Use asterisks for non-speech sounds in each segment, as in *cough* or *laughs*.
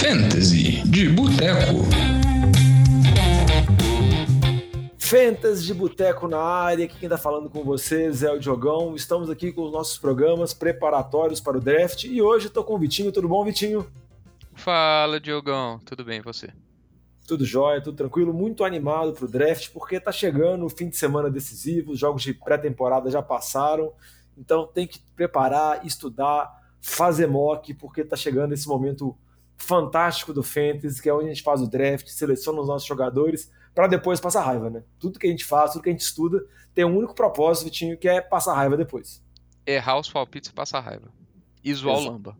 Fantasy de Boteco. Fantasy de Boteco na área, aqui quem tá falando com vocês é o Diogão. Estamos aqui com os nossos programas preparatórios para o draft e hoje estou com o Vitinho. Tudo bom, Vitinho? Fala, Diogão. Tudo bem, e você? Tudo jóia, tudo tranquilo, muito animado para o draft, porque tá chegando o fim de semana decisivo, os jogos de pré-temporada já passaram, então tem que preparar, estudar, fazer mock, porque tá chegando esse momento fantástico do Fantasy, que é onde a gente faz o draft, seleciona os nossos jogadores, para depois passar raiva, né? Tudo que a gente faz, tudo que a gente estuda, tem um único propósito, Vitinho, que é passar raiva depois. Errar os palpites e passar raiva. E zoar o lamba.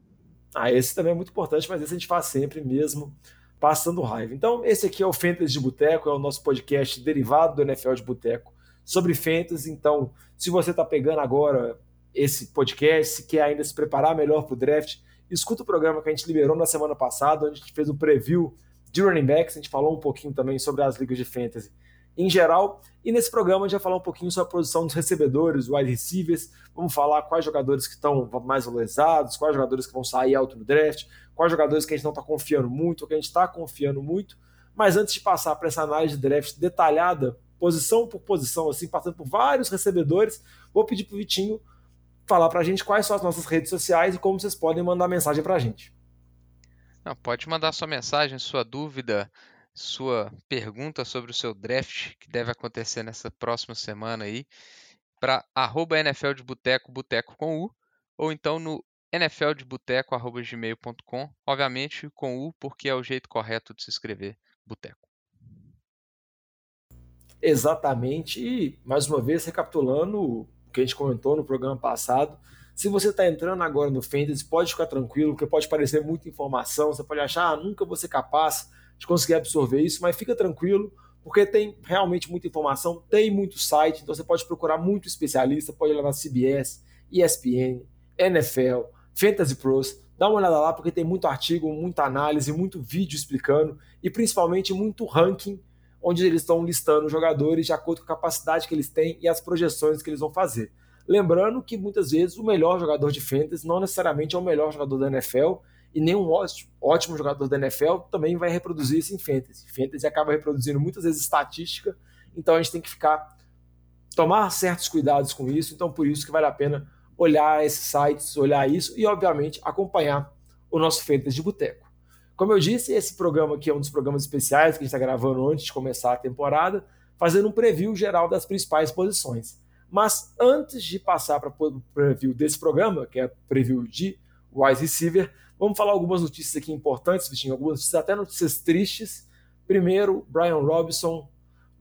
Ah, esse também é muito importante, mas esse a gente faz sempre mesmo, passando raiva. Então, esse aqui é o Fantasy de Boteco, é o nosso podcast derivado do NFL de Boteco sobre Fantasy. Então, se você está pegando agora esse podcast, se quer ainda se preparar melhor para o draft, escuta o programa que a gente liberou na semana passada, onde a gente fez um preview de running backs, a gente falou um pouquinho também sobre as ligas de fantasy em geral, e nesse programa a gente vai falar um pouquinho sobre a posição dos recebedores, wide receivers, vamos falar quais jogadores que estão mais valorizados, quais jogadores que vão sair alto no draft, quais jogadores que a gente não está confiando muito, ou que a gente está confiando muito, mas antes de passar para essa análise de draft detalhada, posição por posição, assim, passando por vários recebedores, vou pedir para o Vitinho falar para a gente quais são as nossas redes sociais e como vocês podem mandar mensagem para a gente. Não, pode mandar sua mensagem, sua dúvida, sua pergunta sobre o seu draft que deve acontecer nessa próxima semana aí para arroba NFL de Boteco, Boteco com U, ou então no nfldeboteco.gmail.com, obviamente com U, porque é o jeito correto de se escrever Boteco. Exatamente, e mais uma vez recapitulando, que a gente comentou no programa passado. Se você está entrando agora no Fantasy, pode ficar tranquilo, porque pode parecer muita informação, você pode achar, ah, nunca vou ser capaz de conseguir absorver isso, mas fica tranquilo, porque tem realmente muita informação, tem muito site, então você pode procurar muito especialista, pode lá na CBS, ESPN, NFL, Fantasy Pros, dá uma olhada lá, porque tem muito artigo, muita análise, muito vídeo explicando, e principalmente muito ranking onde eles estão listando jogadores de acordo com a capacidade que eles têm e as projeções que eles vão fazer. Lembrando que muitas vezes o melhor jogador de fantasy não necessariamente é o melhor jogador da NFL e um ótimo, ótimo jogador da NFL também vai reproduzir isso em fantasy. Fantasy acaba reproduzindo muitas vezes estatística, então a gente tem que ficar tomar certos cuidados com isso, então por isso que vale a pena olhar esses sites, olhar isso e obviamente acompanhar o nosso fantasy de boteco. Como eu disse, esse programa aqui é um dos programas especiais que a gente está gravando antes de começar a temporada, fazendo um preview geral das principais posições. Mas antes de passar para o preview desse programa, que é preview de wide receiver, vamos falar algumas notícias aqui importantes, Vitinho, algumas notícias, até notícias tristes. Primeiro, Brian Robinson,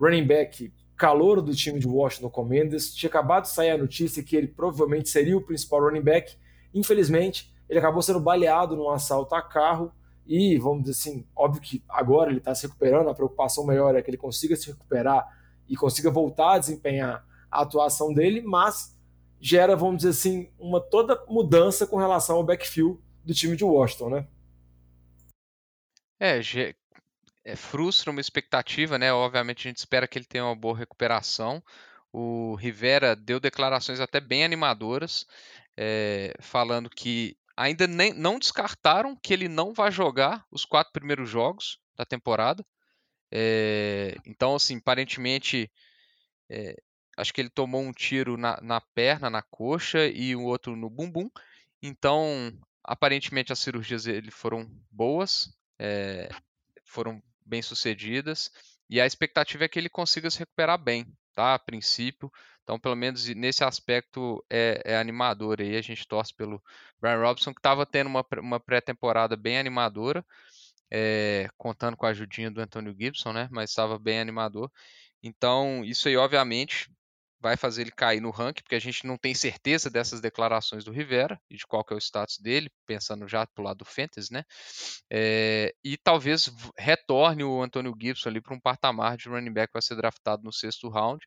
running back calor do time de Washington Commanders, tinha acabado de sair a notícia que ele provavelmente seria o principal running back. Infelizmente, ele acabou sendo baleado num assalto a carro e, vamos dizer assim, óbvio que agora ele está se recuperando, a preocupação maior é que ele consiga se recuperar e consiga voltar a desempenhar a atuação dele, mas gera, vamos dizer assim, uma toda mudança com relação ao backfield do time de Washington, né? É, é, frustra uma expectativa, né? Obviamente a gente espera que ele tenha uma boa recuperação. O Rivera deu declarações até bem animadoras, é, falando que ainda nem, não descartaram que ele não vai jogar os quatro primeiros jogos da temporada. É, então, assim, aparentemente, é, acho que ele tomou um tiro na, na, perna, na coxa e o outro no bumbum. Então, aparentemente, as cirurgias dele foram boas, é, foram bem sucedidas. E a expectativa é que ele consiga se recuperar bem, tá? A princípio. Então, pelo menos nesse aspecto é, é animador aí. A gente torce pelo Brian Robson, que estava tendo uma, uma pré-temporada bem animadora, é, contando com a ajudinha do Antonio Gibson, né? Mas estava bem animador. Então, isso aí, obviamente, vai fazer ele cair no ranking, porque a gente não tem certeza dessas declarações do Rivera e de qual que é o status dele, pensando já pro lado do Fantasy, né? É, e talvez retorne o Antônio Gibson ali para um patamar de running back que vai ser draftado no sexto round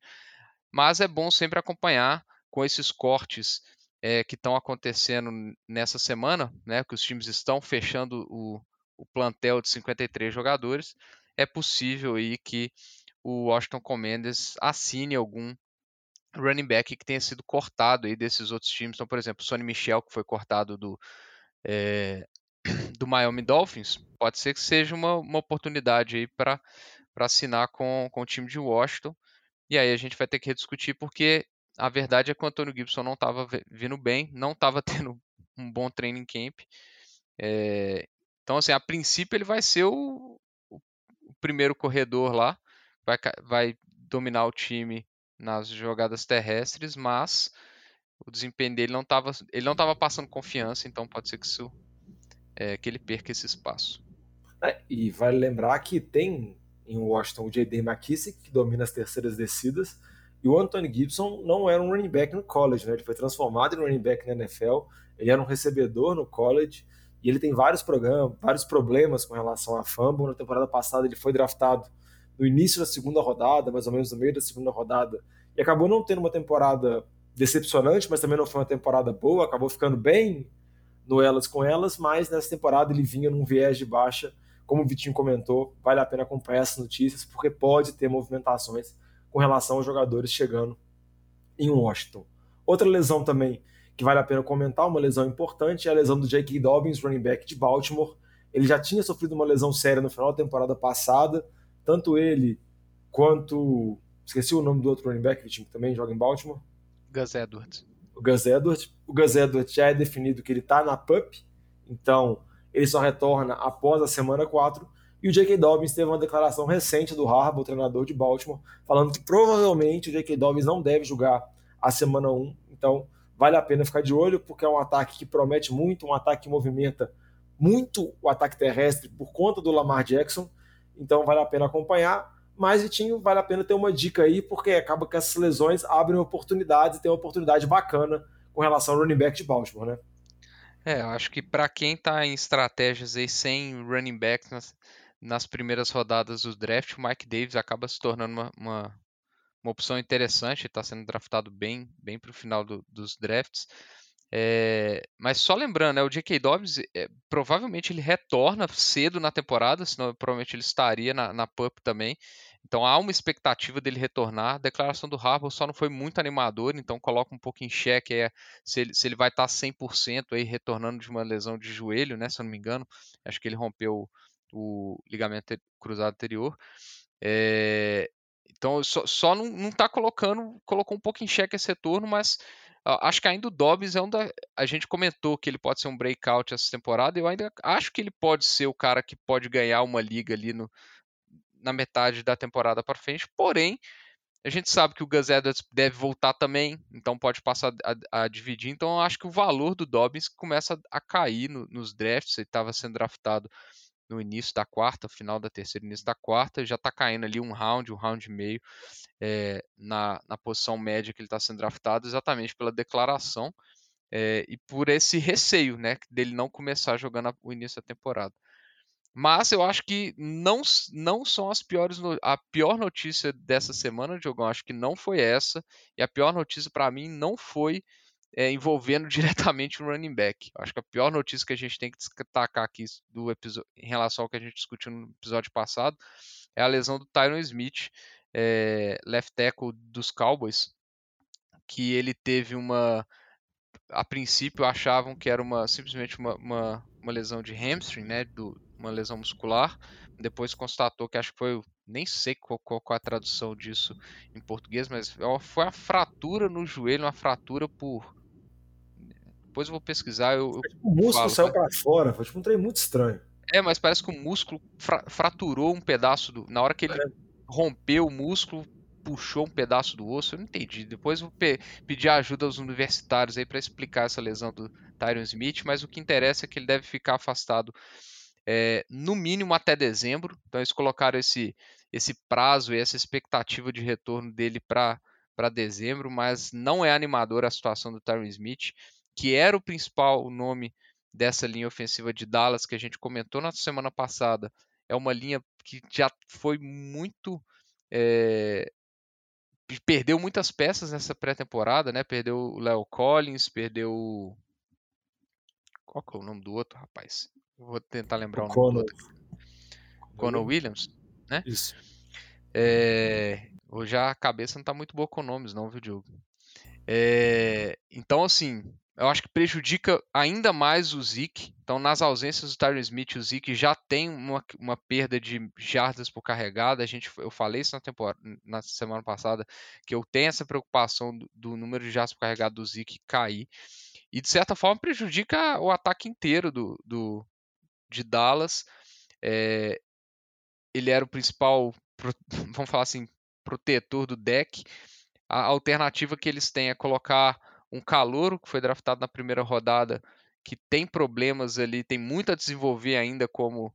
mas é bom sempre acompanhar com esses cortes é, que estão acontecendo nessa semana, né, que os times estão fechando o, o plantel de 53 jogadores, é possível aí que o Washington Commanders assine algum running back que tenha sido cortado aí desses outros times. Então, por exemplo, o Sonny Michel, que foi cortado do, é, *coughs* do Miami Dolphins, pode ser que seja uma, uma oportunidade aí para assinar com, com o time de Washington. E aí a gente vai ter que rediscutir, porque a verdade é que o Antônio Gibson não estava vindo bem, não estava *laughs* tendo um bom training camp. É, então, assim, a princípio ele vai ser o, o primeiro corredor lá, vai, vai dominar o time nas jogadas terrestres, mas o desempenho dele não estava ele não estava passando confiança, então pode ser que isso é, que ele perca esse espaço. É, e vale lembrar que tem em Washington o J.D. McKissick, que domina as terceiras descidas, e o Anthony Gibson não era um running back no college, né? ele foi transformado em running back na NFL, ele era um recebedor no college, e ele tem vários programas, vários problemas com relação a fumble. Na temporada passada ele foi draftado no início da segunda rodada, mais ou menos no meio da segunda rodada, e acabou não tendo uma temporada decepcionante, mas também não foi uma temporada boa, acabou ficando bem no elas com elas, mas nessa temporada ele vinha num viés de baixa, como o Vitinho comentou, vale a pena acompanhar essas notícias, porque pode ter movimentações com relação aos jogadores chegando em Washington. Outra lesão também que vale a pena comentar, uma lesão importante, é a lesão do J.K. Dobbins, running back de Baltimore. Ele já tinha sofrido uma lesão séria no final da temporada passada, tanto ele quanto. Esqueci o nome do outro running back, que também joga em Baltimore. Gus Edwards. O Gus Edwards. O Gus Edwards já é definido que ele está na PUP, então ele só retorna após a semana 4. E o J.K. Dobbins teve uma declaração recente do Harbaugh, treinador de Baltimore, falando que provavelmente o J.K. Dobbins não deve jogar a semana 1. Então, vale a pena ficar de olho, porque é um ataque que promete muito, um ataque que movimenta muito o ataque terrestre por conta do Lamar Jackson. Então vale a pena acompanhar. Mas, Vitinho, vale a pena ter uma dica aí, porque acaba que essas lesões abrem oportunidades e tem uma oportunidade bacana com relação ao running back de Baltimore, né? É, eu acho que para quem está em estratégias aí sem running back nas, nas, primeiras rodadas do draft, o Mike Davis acaba se tornando uma, uma, uma opção interessante, está sendo draftado bem, bem para o final do, dos drafts. É, mas só lembrando, né, o J.K. Dobbs é, provavelmente ele retorna cedo na temporada, senão provavelmente ele estaria na, na PUP também. Então há uma expectativa dele retornar. A declaração do Harbaugh só não foi muito animadora, então coloca um pouco em xeque se, ele, se ele vai estar 100% aí retornando de uma lesão de joelho, né, se eu não me engano. Acho que ele rompeu o, o ligamento cruzado anterior. É, então só, só não está colocando, colocou um pouco em xeque esse retorno, mas uh, acho que ainda o Dobbs é um da. A gente comentou que ele pode ser um breakout essa temporada, eu ainda acho que ele pode ser o cara que pode ganhar uma liga ali no, na metade da temporada para frente, porém. A gente sabe que o Gus Edwards deve voltar também, então pode passar a, a dividir. Então eu acho que o valor do Dobbins começa a cair no, nos drafts. Ele estava sendo draftado no início da quarta, final da terceira, início da quarta, já está caindo ali um round, um round e meio é, na, na posição média que ele está sendo draftado, exatamente pela declaração é, e por esse receio, né, dele não começar jogando o início da temporada. Mas eu acho que não, não são as piores. A pior notícia dessa semana, Diogão, acho que não foi essa. E a pior notícia para mim não foi é, envolvendo *laughs* diretamente o running back. Acho que a pior notícia que a gente tem que destacar aqui do episódio, em relação ao que a gente discutiu no episódio passado é a lesão do Tyron Smith, é, left tackle dos Cowboys, que ele teve uma. A princípio achavam que era uma simplesmente uma, uma, uma lesão de hamstring, né, do, uma lesão muscular. Depois constatou que acho que foi, nem sei qual, qual, qual a tradução disso em português, mas é foi uma fratura no joelho, uma fratura por depois eu vou pesquisar. Eu, eu o músculo falo, saiu para fora, foi tipo um trem muito estranho. É, mas parece que o músculo fra fraturou um pedaço do. Na hora que ele é. rompeu o músculo, puxou um pedaço do osso. Eu não entendi. Depois eu vou pe pedir ajuda aos universitários aí para explicar essa lesão do Tyron Smith. Mas o que interessa é que ele deve ficar afastado é, no mínimo até dezembro. Então eles colocaram esse, esse prazo e essa expectativa de retorno dele para dezembro, mas não é animadora a situação do Tyron Smith que era o principal nome dessa linha ofensiva de Dallas que a gente comentou na semana passada, é uma linha que já foi muito. É, perdeu muitas peças nessa pré-temporada, né? Perdeu o Léo Collins, perdeu. Qual que é o nome do outro, rapaz? Vou tentar lembrar o, o nome Conor. do outro. Conor Williams, né? Isso. É, hoje a cabeça não tá muito boa com nomes, não, viu, Diogo? É, então, assim, eu acho que prejudica ainda mais o Zeke. Então, nas ausências do Tyron Smith, o Zeke já tem uma, uma perda de jardas por carregada. A gente, eu falei isso na, temporada, na semana passada, que eu tenho essa preocupação do, do número de jardas por carregada do Zeke cair. E, de certa forma, prejudica o ataque inteiro do, do de Dallas. É, ele era o principal, *laughs* vamos falar assim, protetor do deck. A alternativa que eles têm é colocar um calouro que foi draftado na primeira rodada, que tem problemas ali, tem muito a desenvolver ainda como,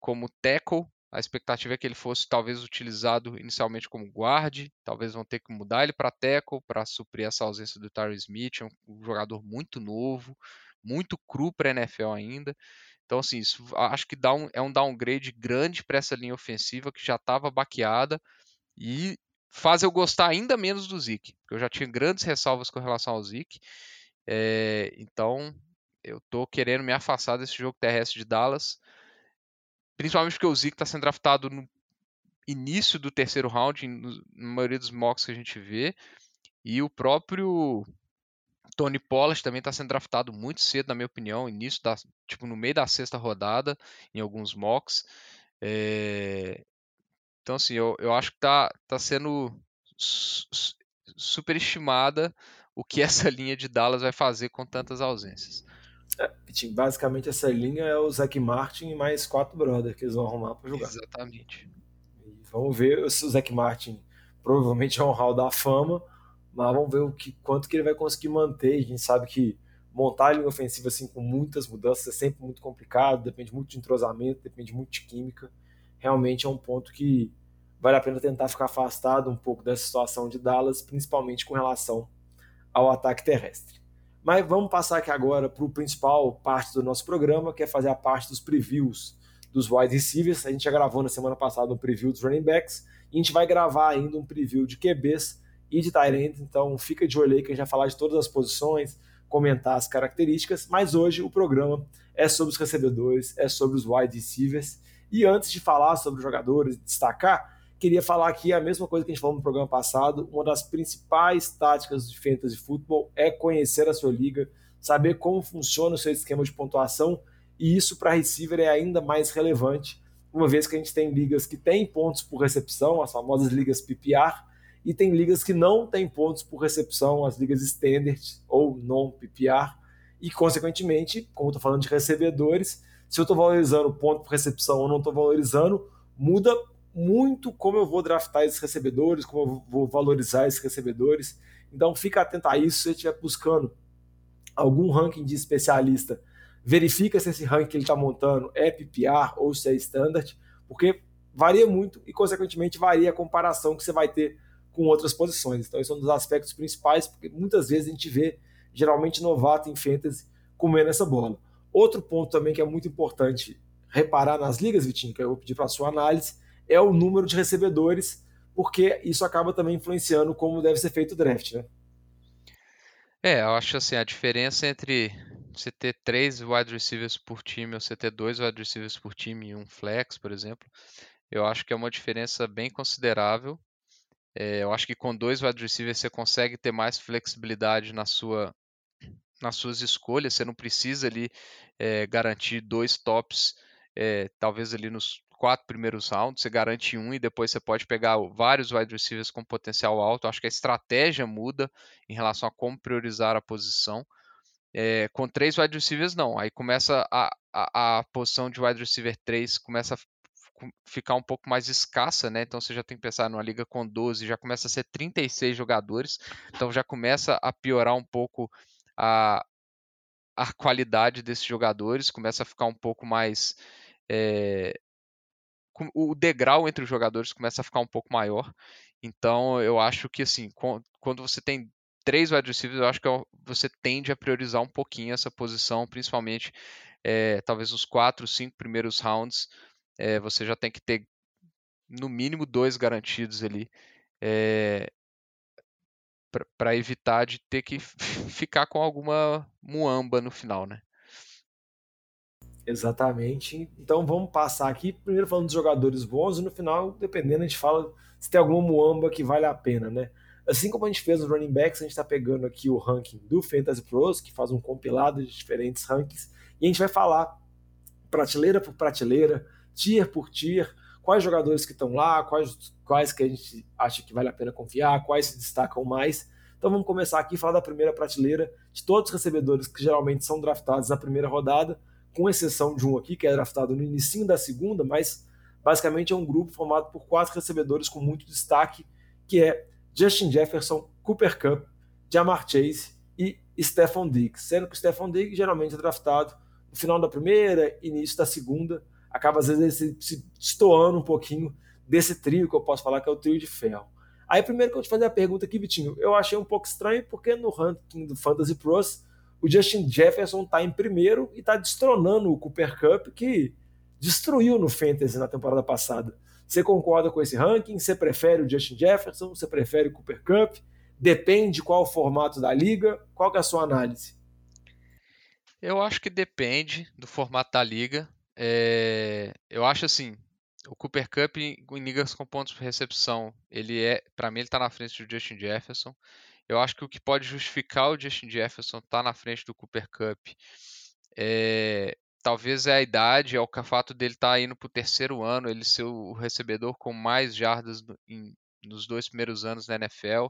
como tackle. A expectativa é que ele fosse talvez utilizado inicialmente como guard, talvez vão ter que mudar ele para tackle para suprir essa ausência do Tyron Smith, é um jogador muito novo, muito cru para NFL ainda. Então, assim, isso, acho que dá um, é um downgrade grande para essa linha ofensiva que já estava baqueada e faz eu gostar ainda menos do Zeke, porque eu já tinha grandes ressalvas com relação ao Zeke. É, então, eu tô querendo me afastar desse jogo terrestre de Dallas, principalmente porque o Zeke está sendo draftado no início do terceiro round, na maioria dos mocks que a gente vê, e o próprio Tony Pollard também está sendo draftado muito cedo, na minha opinião, início da, tipo no meio da sexta rodada, em alguns mocks. É, então, assim, eu, eu acho que tá, tá sendo superestimada o que *laughs* essa linha de Dallas vai fazer com tantas ausências. É, basicamente essa linha é o Zac Martin e mais quatro brothers que eles vão arrumar para jogar. Exatamente. E vamos ver se o Zac Martin provavelmente é um hall da fama, mas vamos ver o que, quanto que ele vai conseguir manter. A gente sabe que montar a linha ofensiva assim com muitas mudanças é sempre muito complicado, depende muito de entrosamento, depende muito de química realmente é um ponto que vale a pena tentar ficar afastado um pouco dessa situação de Dallas, principalmente com relação ao ataque terrestre. Mas vamos passar aqui agora para o principal parte do nosso programa, que é fazer a parte dos previews dos wide receivers. A gente já gravou na semana passada um preview dos running backs e a gente vai gravar ainda um preview de QBs e de tight então fica de olho aí que a gente vai falar de todas as posições, comentar as características, mas hoje o programa é sobre os recebedores, é sobre os wide receivers. E antes de falar sobre os jogadores, destacar, queria falar aqui a mesma coisa que a gente falou no programa passado. Uma das principais táticas de fantasy futebol é conhecer a sua liga, saber como funciona o seu esquema de pontuação, e isso para receiver é ainda mais relevante, uma vez que a gente tem ligas que têm pontos por recepção, as famosas ligas PPR, e tem ligas que não têm pontos por recepção, as ligas standard ou non PPR, e consequentemente, como estou falando de recebedores, se eu estou valorizando ponto por recepção ou não estou valorizando, muda muito como eu vou draftar esses recebedores, como eu vou valorizar esses recebedores. Então fica atento a isso se você estiver buscando algum ranking de especialista. Verifica se esse ranking que ele está montando é PPR ou se é standard, porque varia muito e, consequentemente, varia a comparação que você vai ter com outras posições. Então, esse é um dos aspectos principais, porque muitas vezes a gente vê, geralmente, novato em fantasy comendo essa bola. Outro ponto também que é muito importante reparar nas ligas, Vitinho, que eu vou pedir para a sua análise, é o número de recebedores, porque isso acaba também influenciando como deve ser feito o draft, né? É, eu acho assim, a diferença entre você ter três wide receivers por time ou você ter dois wide receivers por time e um flex, por exemplo, eu acho que é uma diferença bem considerável. É, eu acho que com dois wide receivers você consegue ter mais flexibilidade na sua nas suas escolhas, você não precisa ali é, garantir dois tops, é, talvez ali nos quatro primeiros rounds, você garante um e depois você pode pegar vários wide receivers com potencial alto. Acho que a estratégia muda em relação a como priorizar a posição. É, com três wide receivers, não. Aí começa a, a, a posição de wide receiver 3 começa a ficar um pouco mais escassa, né? Então você já tem que pensar numa liga com 12, já começa a ser 36 jogadores, então já começa a piorar um pouco a, a qualidade desses jogadores, começa a ficar um pouco mais. É, o degrau entre os jogadores começa a ficar um pouco maior. Então eu acho que assim, quando você tem três wide receivers, eu acho que é você tende a priorizar um pouquinho essa posição, principalmente é, talvez os quatro, cinco primeiros rounds, é, você já tem que ter no mínimo dois garantidos ali. É, para evitar de ter que *laughs* ficar com alguma muamba no final, né? Exatamente. Então vamos passar aqui, primeiro falando dos jogadores bons, e no final, dependendo, a gente fala se tem alguma muamba que vale a pena, né? Assim como a gente fez os running backs, a gente está pegando aqui o ranking do Fantasy Pros, que faz um compilado de diferentes rankings, e a gente vai falar prateleira por prateleira, tier por tier, quais jogadores que estão lá, quais, quais que a gente acha que vale a pena confiar, quais se destacam mais. Então vamos começar aqui falar da primeira prateleira de todos os recebedores que geralmente são draftados na primeira rodada, com exceção de um aqui que é draftado no início da segunda, mas basicamente é um grupo formado por quatro recebedores com muito destaque, que é Justin Jefferson, Cooper Cup, Jamar Chase e Stephon Diggs, sendo que o Stephon Diggs geralmente é draftado no final da primeira, início da segunda, acaba às vezes se, se destoando um pouquinho desse trio que eu posso falar que é o trio de ferro. Aí primeiro que eu te fazer a pergunta aqui, Vitinho, eu achei um pouco estranho porque no ranking do Fantasy Pros o Justin Jefferson está em primeiro e está destronando o Cooper Cup que destruiu no Fantasy na temporada passada. Você concorda com esse ranking? Você prefere o Justin Jefferson? Você prefere o Cooper Cup? Depende qual o formato da liga? Qual é a sua análise? Eu acho que depende do formato da liga. É... Eu acho assim, o Cooper Cup em ligas com pontos por recepção, ele é, para mim, ele está na frente do Justin Jefferson. Eu acho que o que pode justificar o Justin Jefferson estar tá na frente do Cooper Cup é talvez é a idade, é o fato dele estar tá indo para o terceiro ano, ele ser o recebedor com mais jardas no, em, nos dois primeiros anos na NFL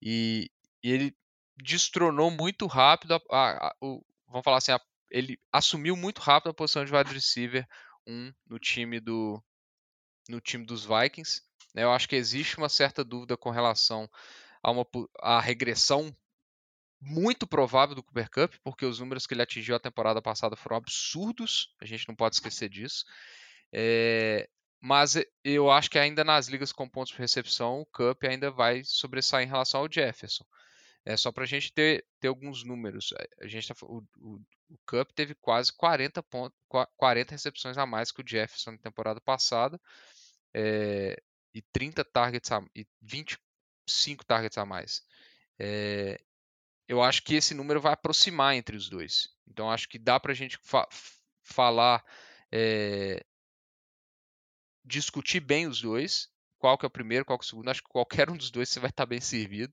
e, e ele destronou muito rápido, a, a, a, o, vamos falar assim, ele assumiu muito rápido a posição de wide receiver um no time do no time dos Vikings. Né? Eu acho que existe uma certa dúvida com relação a uma a regressão muito provável do Cooper Cup, porque os números que ele atingiu a temporada passada foram absurdos, a gente não pode esquecer disso. É, mas eu acho que ainda nas ligas com pontos por recepção, o Cup ainda vai sobressair em relação ao Jefferson. É só para a gente ter, ter alguns números. A gente tá, o, o, o, Cup teve quase 40, pontos, 40 recepções a mais que o Jefferson na temporada passada é, e 30 targets a, e 25 targets a mais. É, eu acho que esse número vai aproximar entre os dois. Então acho que dá para a gente fa falar, é, discutir bem os dois. Qual que é o primeiro, qual que é o segundo. Acho que qualquer um dos dois você vai estar bem servido.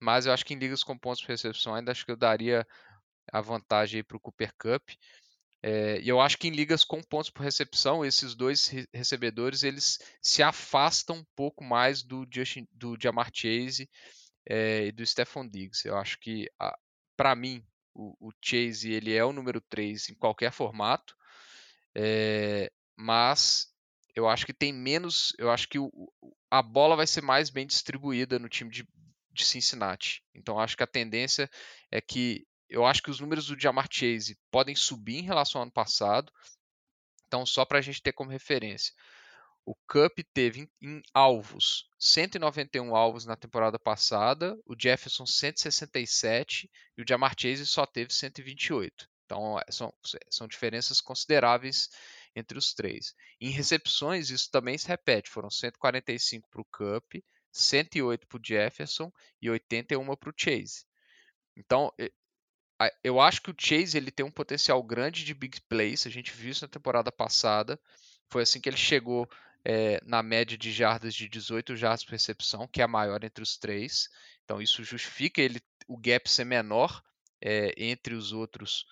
Mas eu acho que em ligas com pontos de recepção ainda acho que eu daria a vantagem para o Cooper Cup. É, e eu acho que em ligas com pontos por recepção, esses dois recebedores eles se afastam um pouco mais do, Justin, do Jamar Chase é, e do Stephon Diggs. Eu acho que, para mim, o, o, Chase ele é o número 3 em qualquer formato, é, mas eu acho que tem menos. Eu acho que o, a bola vai ser mais bem distribuída no time de, de Cincinnati. Então acho que a tendência é que eu acho que os números do Jamar Chase podem subir em relação ao ano passado. Então, só para a gente ter como referência. O Cup teve em, em, alvos 191 alvos na temporada passada, o Jefferson 167 e o Jamar Chase só teve 128. Então, é, são, são diferenças consideráveis entre os três. Em recepções, isso também se repete: foram 145 para o Cup, 108 para o Jefferson e 81 para o Chase. Então, eu acho que o Chase ele tem um potencial grande de big plays. A gente viu isso na temporada passada. Foi assim que ele chegou é, na média de jardas de 18 jardas por recepção, que é a maior entre os três. Então isso justifica ele o gap ser menor é, entre os outros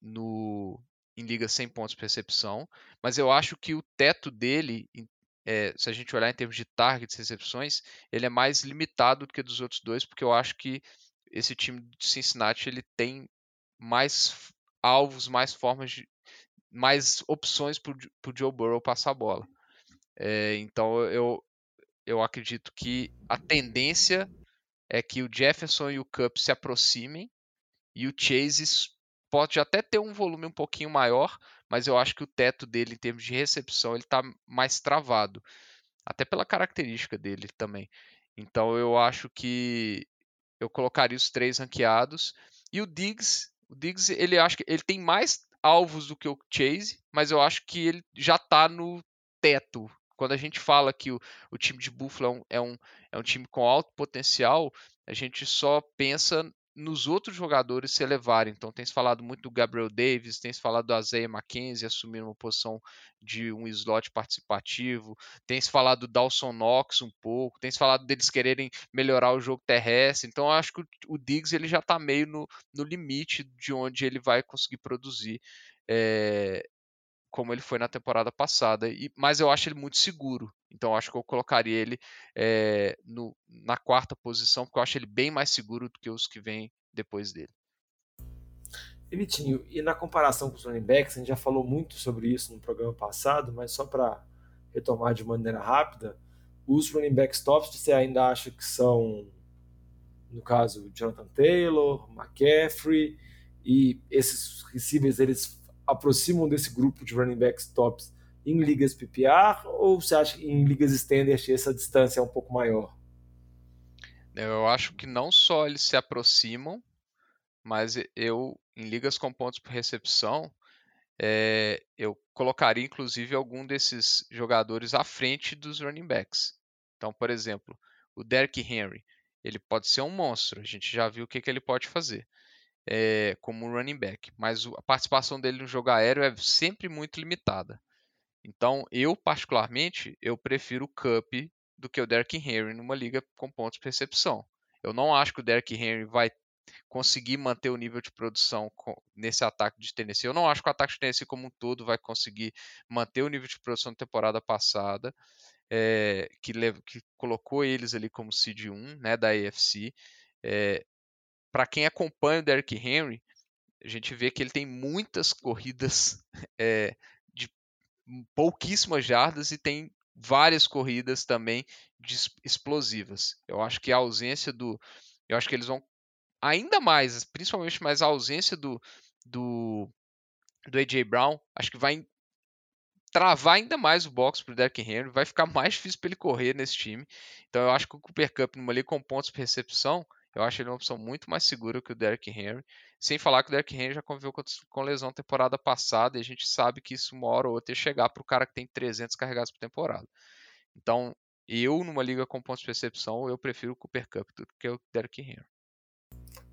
no em liga sem pontos por recepção. Mas eu acho que o teto dele é, se a gente olhar em termos de targets, recepções, ele é mais limitado do que dos outros dois, porque eu acho que esse time de Cincinnati ele tem mais alvos, mais formas de, mais opções para o Joe Burrow passar a bola. É, então eu, eu acredito que a tendência é que o Jefferson e o Cup se aproximem e o Chase pode até ter um volume um pouquinho maior, mas eu acho que o teto dele em termos de recepção ele está mais travado, até pela característica dele também. Então eu acho que eu colocaria os três ranqueados e o Diggs, o Diggs ele acho que ele tem mais alvos do que o Chase, mas eu acho que ele já está no teto. Quando a gente fala que o, o time de Buffalo é um, é um, é um time com alto potencial, a gente só pensa nos outros jogadores se elevarem. Então, tem se falado muito do Gabriel Davis, tem se falado do Isaiah McKenzie assumindo uma posição de um slot participativo, tem se falado do Dawson Knox um pouco, tem se falado deles quererem melhorar o jogo terrestre. Então, acho que o Diggs ele já está meio no, no limite de onde ele vai conseguir produzir. É, como ele foi na temporada passada. E, mas eu acho ele muito seguro. Então acho que eu colocaria ele é, no, na quarta posição, porque eu acho ele bem mais seguro do que os que vêm depois dele. E Vitinho, e na comparação com os running backs, a gente já falou muito sobre isso no programa passado, mas só para retomar de maneira rápida, os running backs tops você ainda acha que são, no caso, Jonathan Taylor, McCaffrey, e esses receivers eles aproximam desse grupo de running backs tops em ligas PPR ou você acha que em ligas standard essa distância é um pouco maior? Eu acho que não só eles se aproximam, mas eu em ligas com pontos por recepção é, eu colocaria inclusive algum desses jogadores à frente dos running backs. Então, por exemplo, o Derrick Henry, ele pode ser um monstro, a gente já viu o que, que ele pode fazer é, como running back, mas a participação dele no jogo aéreo é sempre muito limitada. Então, eu particularmente, eu prefiro o Cup do que o Derrick Henry numa liga com pontos de percepção. Eu não acho que o Derrick Henry vai conseguir manter o nível de produção nesse ataque de Tennessee. Eu não acho que o ataque de Tennessee como um todo vai conseguir manter o nível de produção da temporada passada, é, que, que, colocou eles ali como seed 1 né, da AFC. É, para quem acompanha o Derrick Henry, a gente vê que ele tem muitas corridas é, *laughs* de pouquíssimas jardas e tem várias corridas também explosivas. Eu acho que a ausência do. Eu acho que eles vão ainda mais, principalmente mais a ausência do, do, do AJ Brown, acho que vai travar ainda mais o box para o Derrick Henry, vai ficar *laughs* mais difícil para ele correr nesse time. Então eu acho que o Cooper Cup numa ali com pontos por recepção, eu acho ele uma opção muito mais segura que o Derrick Henry. Sem falar que o Derrick Henry já conviveu com, lesão temporada passada e a gente sabe que isso uma hora ou outra ia chegar para o cara que tem 300 carregados por temporada. Então, eu, numa liga com pontos de percepção, eu prefiro o Cooper Cup do que o Derrick Henry.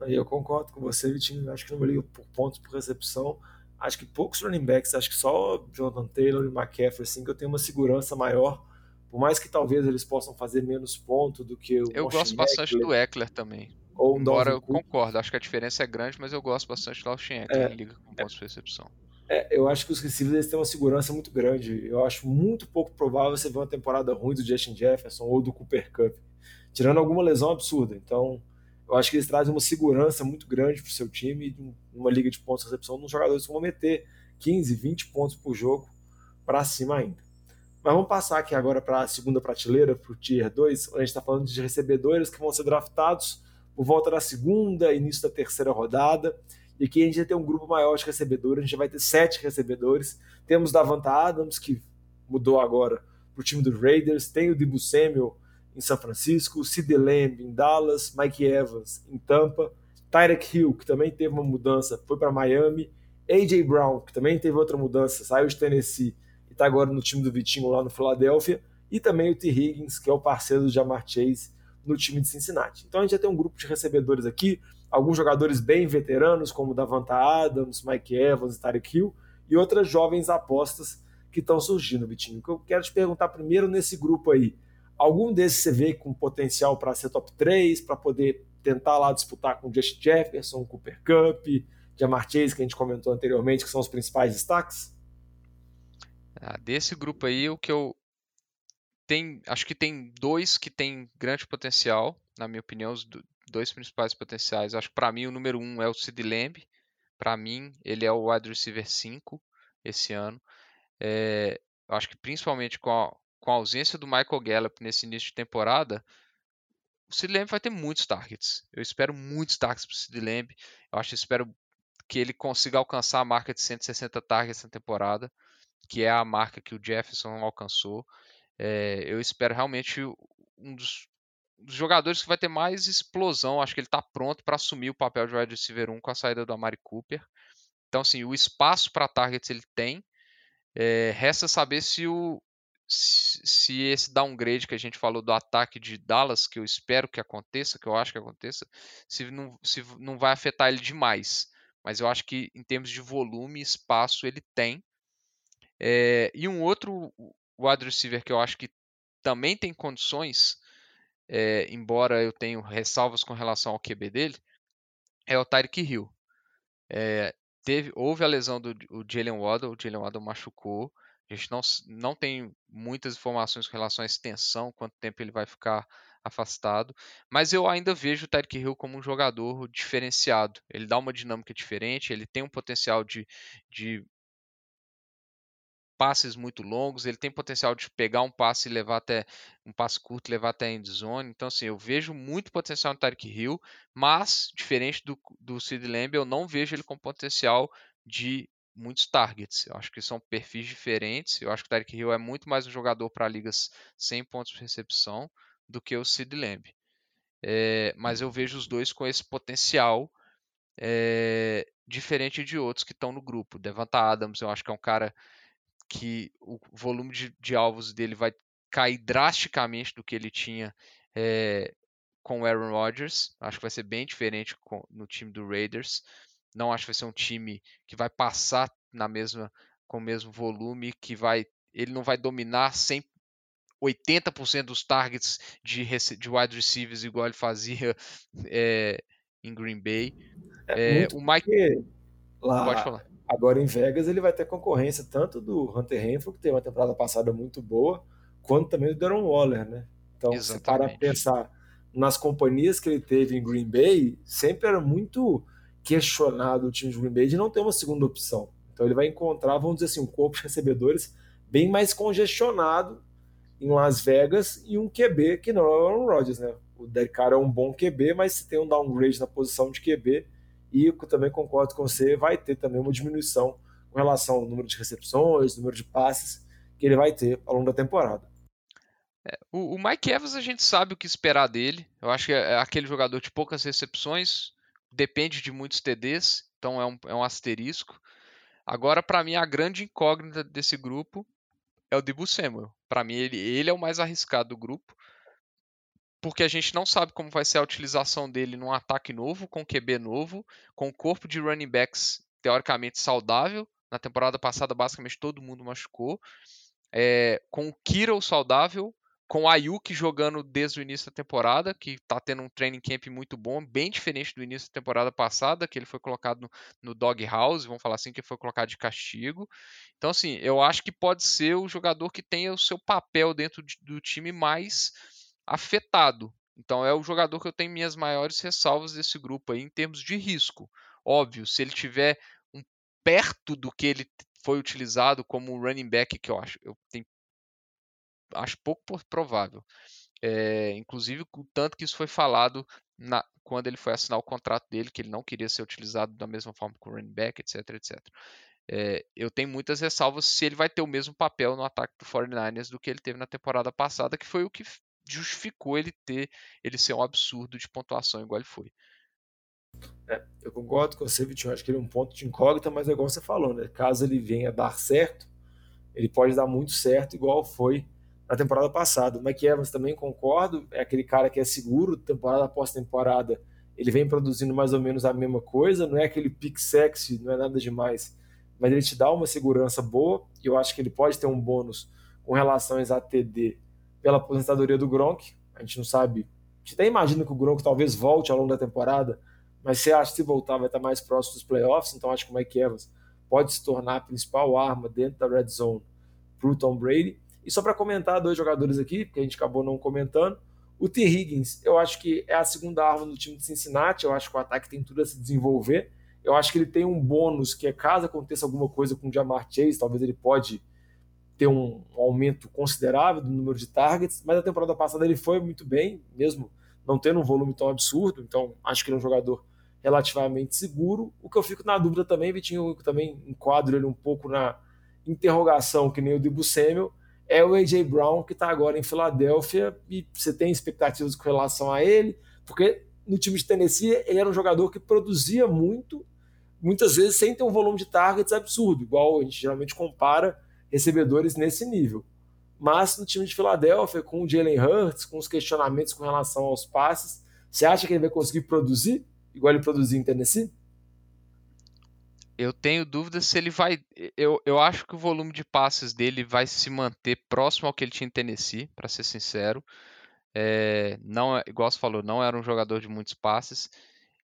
Eu concordo com você, Vitinho. Acho que numa liga por pontos por recepção, acho que poucos running backs, acho que só Jonathan Taylor e McCaffrey, assim, que eu tenho uma segurança maior por mais que talvez eles possam fazer menos ponto do que o Eu gosto bastante do Eckler também. Ou Embora eu concordo, acho que a diferença é grande, mas eu gosto bastante do Austin Eckler é, em liga com pontos de recepção. É, eu acho que os receivers têm uma segurança muito grande. Eu acho muito pouco provável você ver uma temporada ruim do Justin Jefferson ou do Cooper Cup, tirando alguma lesão absurda. Então, eu acho que eles trazem uma segurança muito grande para o seu time, numa liga de pontos de recepção, nos jogadores que vão meter 15, 20 pontos por jogo para cima ainda. Mas vamos passar aqui agora para a segunda prateleira, para o Tier 2, onde a gente está falando de recebedores que vão ser draftados por volta da segunda, início da terceira rodada. E aqui a gente vai ter um grupo maior de recebedores, a gente vai ter sete recebedores. Temos Davanta Adams, que mudou agora para o time dos Raiders, tem o Dibu Samuel em São Francisco, Sid Lamb em Dallas, Mike Evans em Tampa, Tyreek Hill, que também teve uma mudança, foi para Miami, AJ Brown, que também teve outra mudança, saiu de Tennessee e está agora no time do Vitinho lá no Philadelphia, e também o T. Higgins, que é o parceiro do Jamar Chase no time de Cincinnati. Então a gente já tem um grupo de recebedores aqui, alguns jogadores bem veteranos, como Davanta Adams, Mike Evans, Tarek Hill, e outras jovens apostas que estão surgindo, Vitinho. O que eu quero te perguntar primeiro nesse grupo aí, algum desses você vê com potencial para ser top 3, para poder tentar lá disputar com Justin Jefferson, Cooper Cup, Jamar Chase, que a gente comentou anteriormente, que são os principais destaques? Ah, desse grupo aí, o que eu tem, acho que tem dois que tem grande potencial, na minha opinião, os dois principais potenciais. Acho que para mim o número um é o Sid Lamb. Para mim, ele é o wide receiver 5 esse ano. É, acho que principalmente com a, com a ausência do Michael Gallup nesse início de temporada, o Sid Lamb vai ter muitos targets. Eu espero muitos targets para o Sid Lamb. Eu acho que espero que ele consiga alcançar a marca de 160 targets na temporada que é a marca que o Jefferson alcançou. É, eu espero realmente um dos, dos, jogadores que vai ter mais explosão. Acho que ele está pronto para assumir o papel de wide receiver 1 com a saída do Amari Cooper. Então, assim, o espaço para targets ele tem. É, resta saber se o, se, se esse downgrade que a gente falou do ataque de Dallas, que eu espero que aconteça, que eu acho que aconteça, se não, se não vai afetar ele demais. Mas eu acho que em termos de volume e espaço ele tem. É, e um outro wide receiver que eu acho que também tem condições, é, embora eu tenha ressalvas com relação ao QB dele, é o Tyreek Hill. É, teve, houve a lesão do Jalen Waddle, o Jalen Waddle machucou. A gente não, não tem muitas informações com relação à extensão, quanto tempo ele vai ficar afastado, mas eu ainda vejo o Tyreek Hill como um jogador diferenciado. Ele dá uma dinâmica diferente, ele tem um potencial de, de passes muito longos, ele tem potencial de pegar um passe e levar até um passe curto levar até a endzone. Então, assim, eu vejo muito potencial no Tyreek Hill, mas, diferente do, do Sid Lamb, eu não vejo ele com potencial de muitos targets. Eu acho que são perfis diferentes. Eu acho que o Tyreek Hill é muito mais um jogador para ligas sem pontos de recepção do que o Sid Lamb. É, mas eu vejo os dois com esse potencial é, diferente de outros que estão no grupo. Devonta Adams, eu acho que é um cara que o volume de, de alvos dele vai cair drasticamente do que ele tinha é, com o Aaron Rodgers. Acho que vai ser bem diferente com, no time do Raiders. Não acho que vai ser um time que vai passar na mesma com o mesmo volume, que vai ele não vai dominar 100, 80% dos targets de, de wide receivers igual ele fazia é, *laughs* em Green Bay. É, o Mike lá, pode falar. Agora em Vegas ele vai ter concorrência tanto do Hunter Renfrew, que teve uma temporada passada muito boa, quanto também do Darren Waller, né? Então, se para pensar nas companhias que ele teve em Green Bay, sempre era muito questionado o time de Green Bay de não ter uma segunda opção. Então ele vai encontrar, vamos dizer assim, um corpo de recebedores bem mais congestionado em Las Vegas e um QB que não é o Aaron Rodgers, né? O Derek Carr é um bom QB, mas se tem um downgrade na posição de QB, e também concordo com você, vai ter também uma diminuição com relação ao número de recepções, número de passes que ele vai ter ao longo da temporada. É, o, o, Mike Evans a gente sabe o que esperar dele. Eu acho que é, é aquele jogador de poucas recepções, depende de muitos TDs, então é um, é um asterisco. Agora, para mim, a grande incógnita desse grupo é o Debo Samuel. Para mim, ele, ele é o mais arriscado do grupo porque a gente não sabe como vai ser a utilização dele num ataque novo, com QB novo, com o corpo de running backs teoricamente saudável. Na temporada passada, basicamente todo mundo machucou. É, com o Kiro saudável, com o Ayuk jogando desde o início da temporada, que está tendo um training camp muito bom, bem diferente do início da temporada passada, que ele foi colocado no, no dog house, vamos falar assim, que foi colocado de castigo. Então, assim, eu acho que pode ser o jogador que tenha o seu papel dentro de, do time mais afetado. Então é o jogador que eu tenho minhas maiores ressalvas desse grupo aí em termos de risco. Óbvio, se ele tiver um, perto do que ele foi utilizado como running back, que eu acho, eu tenho, acho pouco provável. É, inclusive, o tanto que isso foi falado na, quando ele foi assinar o contrato dele, que ele não queria ser utilizado da mesma forma que o running back, etc, etc. É, eu tenho muitas ressalvas se ele vai ter o mesmo papel no ataque do 49ers do que ele teve na temporada passada, que foi o que justificou ele ter ele ser um absurdo de pontuação igual ele foi. É, eu concordo com você, Vitinho. Acho que ele é um ponto de incógnita, mas é igual você falou, né? Caso ele venha dar certo, ele pode dar muito certo, igual foi na temporada passada. O Mike Evans também concordo, é aquele cara que é seguro, temporada após temporada, ele vem produzindo mais ou menos a mesma coisa, não é aquele pick sexy, não é nada demais, mas ele te dá uma segurança boa, e eu acho que ele pode ter um bônus com relação a TD pela aposentadoria do Gronk. A gente não sabe. A gente até imagina que o Gronk talvez volte ao longo da temporada, mas você acha que se voltar vai estar mais próximo dos playoffs, então acho que o Mike Evans pode se tornar a principal arma dentro da red zone para o Tom Brady. E só para comentar dois jogadores aqui, porque a gente acabou não comentando, o T. Higgins, eu acho que é a segunda arma do time de Cincinnati, eu acho que o ataque tem tudo a se desenvolver. Eu acho que ele tem um bônus que é caso aconteça alguma coisa com o Jamar Chase, talvez ele pode ter um, um, aumento considerável do número de targets, mas a temporada passada ele foi muito bem, mesmo não tendo um volume tão absurdo, então acho que ele é um jogador relativamente seguro. O que eu fico na dúvida também, Vitinho, eu também enquadro ele um pouco na interrogação, que nem o Debo Samuel, é o A.J. Brown, que está agora em Filadélfia, e você tem expectativas com relação a ele, porque no time de Tennessee ele era um jogador que produzia muito, muitas vezes sem ter um volume de targets absurdo, igual a gente geralmente compara recebedores nesse nível. mas no time de Filadélfia, com o Jalen Hurts, com os questionamentos com relação aos passes, você acha que ele vai conseguir produzir igual ele produziu em Tennessee? Eu tenho dúvidas se ele vai. Eu, eu acho que o volume de passes dele vai se manter próximo ao que ele tinha em Tennessee, para ser sincero. É, não, é, igual você falou, não era um jogador de muitos passes.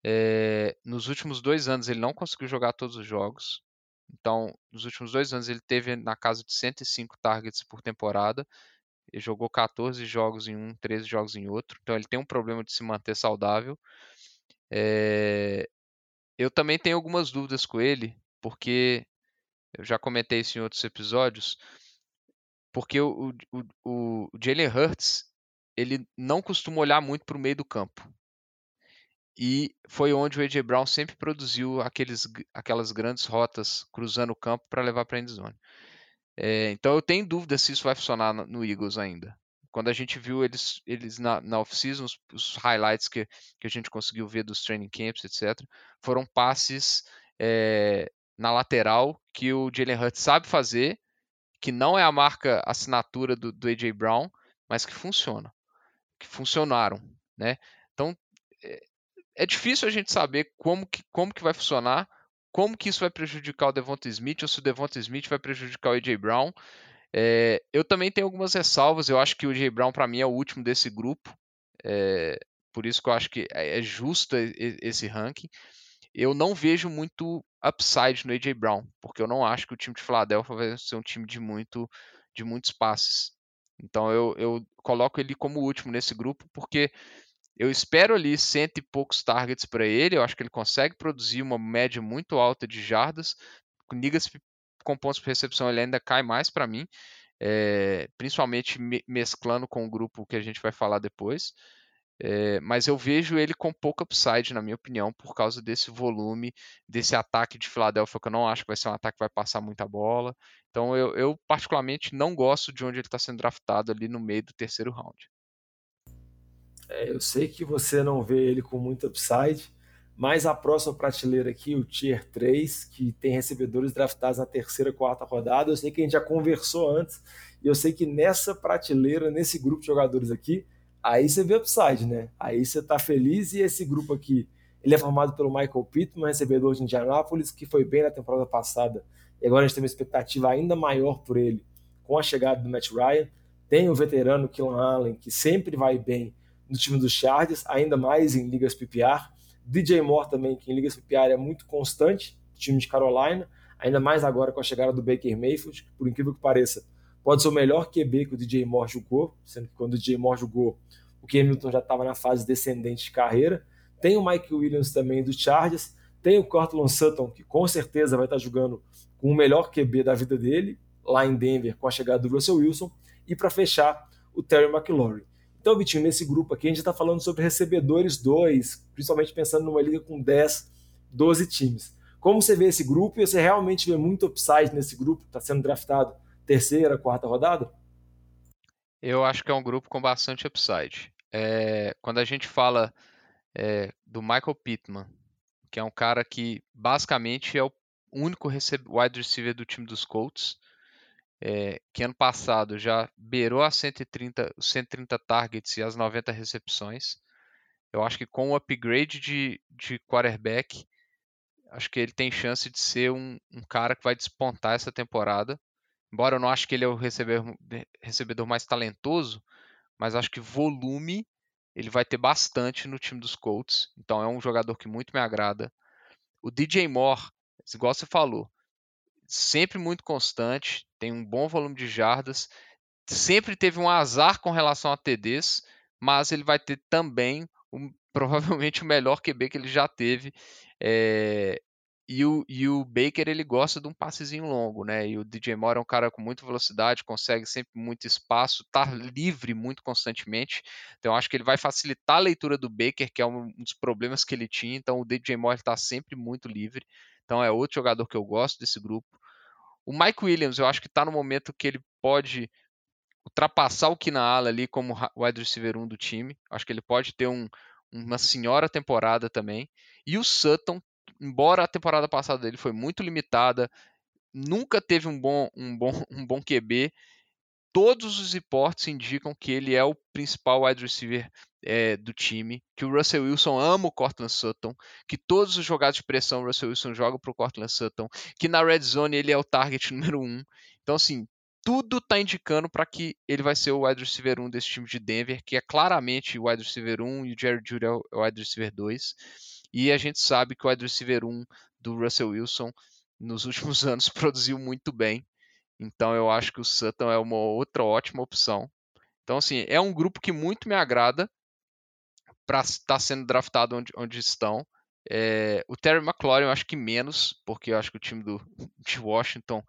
É, nos últimos dois anos ele não conseguiu jogar todos os jogos. Então, nos últimos dois anos ele teve na casa de 105 targets por temporada. Ele jogou 14 jogos em um, 13 jogos em outro. Então ele tem um problema de se manter saudável. É, eu também tenho algumas dúvidas com ele, porque eu já comentei isso em outros episódios. Porque o, o, o, o Jalen Hurts ele não costuma olhar muito para o meio do campo. E foi onde o AJ Brown sempre produziu aqueles, aquelas grandes rotas cruzando o campo para levar para a endzone. É, então eu tenho dúvida se isso vai funcionar no Eagles ainda. Quando a gente viu eles, eles na, na off-season, os, os, highlights que, que a gente conseguiu ver dos training camps, etc., foram passes é, na lateral que o Jalen Hurts sabe fazer, que não é a marca assinatura do, do AJ Brown, mas que funciona, que funcionaram, né? Então é, difícil a gente saber como que, como que vai funcionar, como que isso vai prejudicar o Devonta Smith ou se o Devonta Smith vai prejudicar o AJ Brown. É, eu também tenho algumas ressalvas. Eu acho que o AJ Brown para mim é o último desse grupo, é, por isso que eu acho que é, é justo esse ranking. Eu não vejo muito upside no AJ Brown, porque eu não acho que o time de Philadelphia vai ser um time de muito de muitos passes. Então eu, eu coloco ele como último nesse grupo, porque eu espero ali cento e poucos targets para ele. Eu acho que ele consegue produzir uma média muito alta de jardas. Com ligas com pontos por recepção, ele ainda cai mais para mim, é, principalmente me mesclando com o grupo que a gente vai falar depois. É, mas eu vejo ele com pouca upside, na minha opinião, por causa desse volume, desse ataque de Filadélfia, que eu não acho que vai ser um ataque que vai passar muita bola. Então eu, eu particularmente não gosto de onde ele está sendo draftado ali no meio do terceiro round. É, eu sei que você não vê ele com muito upside, mas a próxima prateleira aqui, o Tier 3, que tem recebedores draftados na terceira, quarta rodada, eu sei que a gente já conversou antes, e eu sei que nessa prateleira, nesse grupo de jogadores aqui, aí você vê upside, né? Aí você tá feliz e esse grupo aqui, ele é formado pelo Michael Pittman, recebedor de Indianápolis, que foi bem na temporada passada, e agora a gente tem uma expectativa ainda maior por ele com a chegada do Matt Ryan. Tem o veterano Killan Allen, que sempre vai bem no time dos Chargers, ainda mais em ligas PPR. DJ Moore também, que em ligas PPR é muito constante, time de Carolina, ainda mais agora com a chegada do Baker Mayfield, por incrível que pareça, pode ser o melhor QB que o DJ Moore jogou, sendo que quando o DJ Moore jogou, o Cam Newton já estava na fase descendente de carreira. Tem o Mike Williams também do Chargers, tem o Cortland Sutton, que com certeza vai estar jogando com o melhor QB da vida dele, lá em Denver, com a chegada do Russell Wilson, e para fechar, o Terry McLaurin. Então, Vitinho, nesse grupo aqui a gente está falando sobre recebedores 2, principalmente pensando numa liga com 10, 12 times. Como você vê esse grupo e você realmente vê muito upside nesse grupo? Está sendo draftado terceira, quarta rodada? Eu acho que é um grupo com bastante upside. É, quando a gente fala é, do Michael Pittman, que é um cara que basicamente é o único wide receiver do time dos Colts, é, que ano passado já beirou as 130, 130 targets e as 90 recepções. Eu acho que com o upgrade de, de quarterback, acho que ele tem chance de ser um, um cara que vai despontar essa temporada. Embora eu não acho que ele é o recebedor, recebedor mais talentoso, mas acho que volume ele vai ter bastante no time dos Colts. Então é um jogador que muito me agrada. O DJ Moore, igual você falou, sempre muito constante, tem um bom volume de jardas, sempre teve um azar com relação a TDs, mas ele vai ter também um, *laughs* provavelmente o melhor QB que ele já teve. É, e, o, e o Baker ele gosta de um passezinho longo, né? E o DJ Moore é um cara com muita velocidade, consegue sempre muito espaço, tá livre muito constantemente. Então acho que ele vai facilitar a leitura do Baker, que é um dos problemas que ele tinha. Então o DJ Moore está sempre muito livre. Então é outro jogador que eu gosto desse grupo. O Mike Williams, eu acho que está no momento que ele pode ultrapassar o Kina ali como wide receiver 1 do time. Acho que ele pode ter um, uma senhora temporada também. E o Sutton, embora a temporada passada dele foi muito limitada, nunca teve um bom, um bom, *laughs* um bom QB. Todos os reportes indicam que ele é o principal wide receiver é, do time, que o Russell Wilson ama o Cortland Sutton, que todos os jogados de pressão o Russell Wilson joga para o Cortland Sutton, que na red zone ele é o target *laughs* número um. Então, assim, tudo está indicando para que ele vai ser o wide receiver 1 desse time de Denver, que é claramente o wide receiver 1 e o Jerry Judy é o wide receiver 2. E a gente sabe que o wide receiver 1 do Russell Wilson nos últimos *laughs* anos produziu muito bem. Então eu acho que o Sutton é uma outra ótima opção. Então, assim, é um grupo que muito me agrada para estar tá sendo draftado onde, onde estão. É, o Terry McLaurin eu acho que menos, porque eu acho que o time do, *laughs* de Washington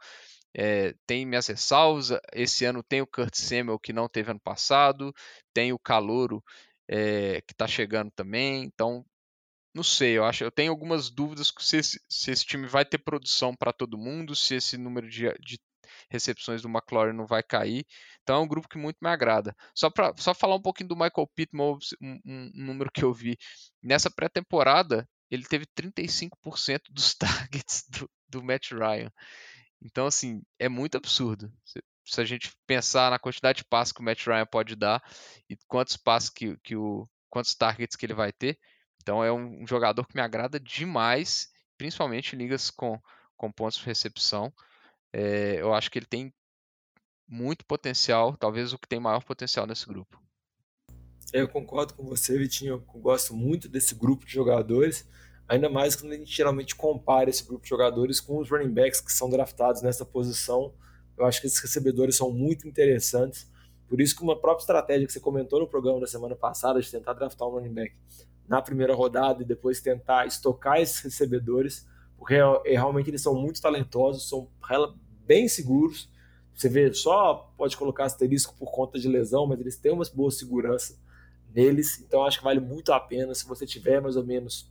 é, tem minhas ressalvas. Esse ano tem o Kurt Samuel que não teve ano passado, tem o Calouro é, que está chegando também. Então, não sei, eu acho, eu tenho algumas dúvidas se esse, se esse time vai ter produção para todo mundo, se esse número de, de recepções do McLaurin não vai cair. Então é um grupo que muito me agrada. Só para só falar um pouquinho do Michael Pittman, um, um, número que eu vi. Nessa pré-temporada, ele teve 35% dos *laughs* targets do, do Matt Ryan. Então, assim, é muito absurdo. Se, se, a gente pensar na quantidade de passos que o Matt Ryan pode dar e quantos passos que, que o. quantos targets que ele vai ter. Então é um, um jogador que me agrada demais, principalmente em ligas com, com pontos de recepção. É, eu acho que ele tem muito potencial, talvez o que tem maior potencial nesse grupo. Eu concordo com você, Vitinho. Eu gosto muito desse grupo de jogadores, ainda mais quando a gente geralmente compara esse grupo de jogadores com os running backs que são draftados nessa posição. Eu acho que esses recebedores são muito interessantes. Por isso que uma própria estratégia que você comentou no programa da semana passada de tentar draftar um running back na primeira rodada e depois tentar estocar esses recebedores, porque realmente eles são muito talentosos, são bem seguros. Você vê, só pode colocar asterisco por conta de lesão, mas eles têm uma boa segurança neles, então acho que vale muito a pena se você tiver mais ou menos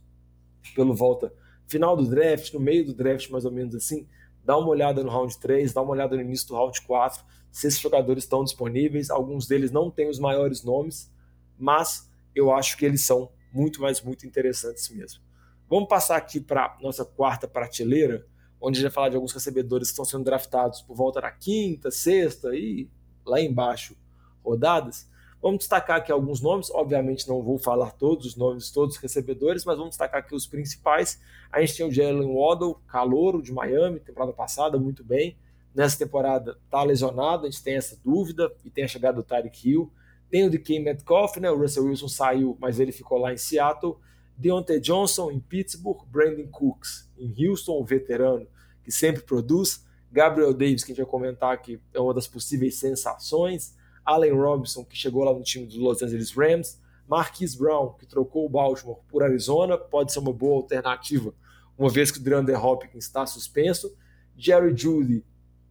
pelo volta final do draft, no meio do draft mais ou menos assim, dá uma olhada no round 3, dá uma olhada no início do round 4, se esses jogadores estão disponíveis, alguns deles não têm os maiores nomes, mas eu acho que eles são muito, mas muito interessantes mesmo. Vamos passar aqui para nossa quarta prateleira, onde a gente vai falar de alguns recebedores que estão sendo draftados por volta da quinta, sexta e lá embaixo rodadas. Vamos destacar aqui alguns nomes, obviamente não vou falar todos os nomes todos os recebedores, mas vamos destacar aqui os principais. A gente tem o Jalen Waddle, calouro de Miami, temporada passada, muito bem. Nessa temporada está lesionado, a gente tem essa dúvida, e tem a chegada do Tyreek Hill. Tem o DK Metcalf, né? o Russell Wilson saiu, mas ele ficou lá em Seattle. Deontay Johnson em Pittsburgh, Brandon Cooks em Houston, o veterano que sempre produz. Gabriel Davis, que a gente vai comentar que é uma das possíveis sensações. Allen Robinson, que chegou lá no time dos Los Angeles Rams. Marquise Brown, que trocou o Baltimore por Arizona, pode ser uma boa alternativa, uma vez que o DeAndre Hopkins está suspenso. Jerry Judy,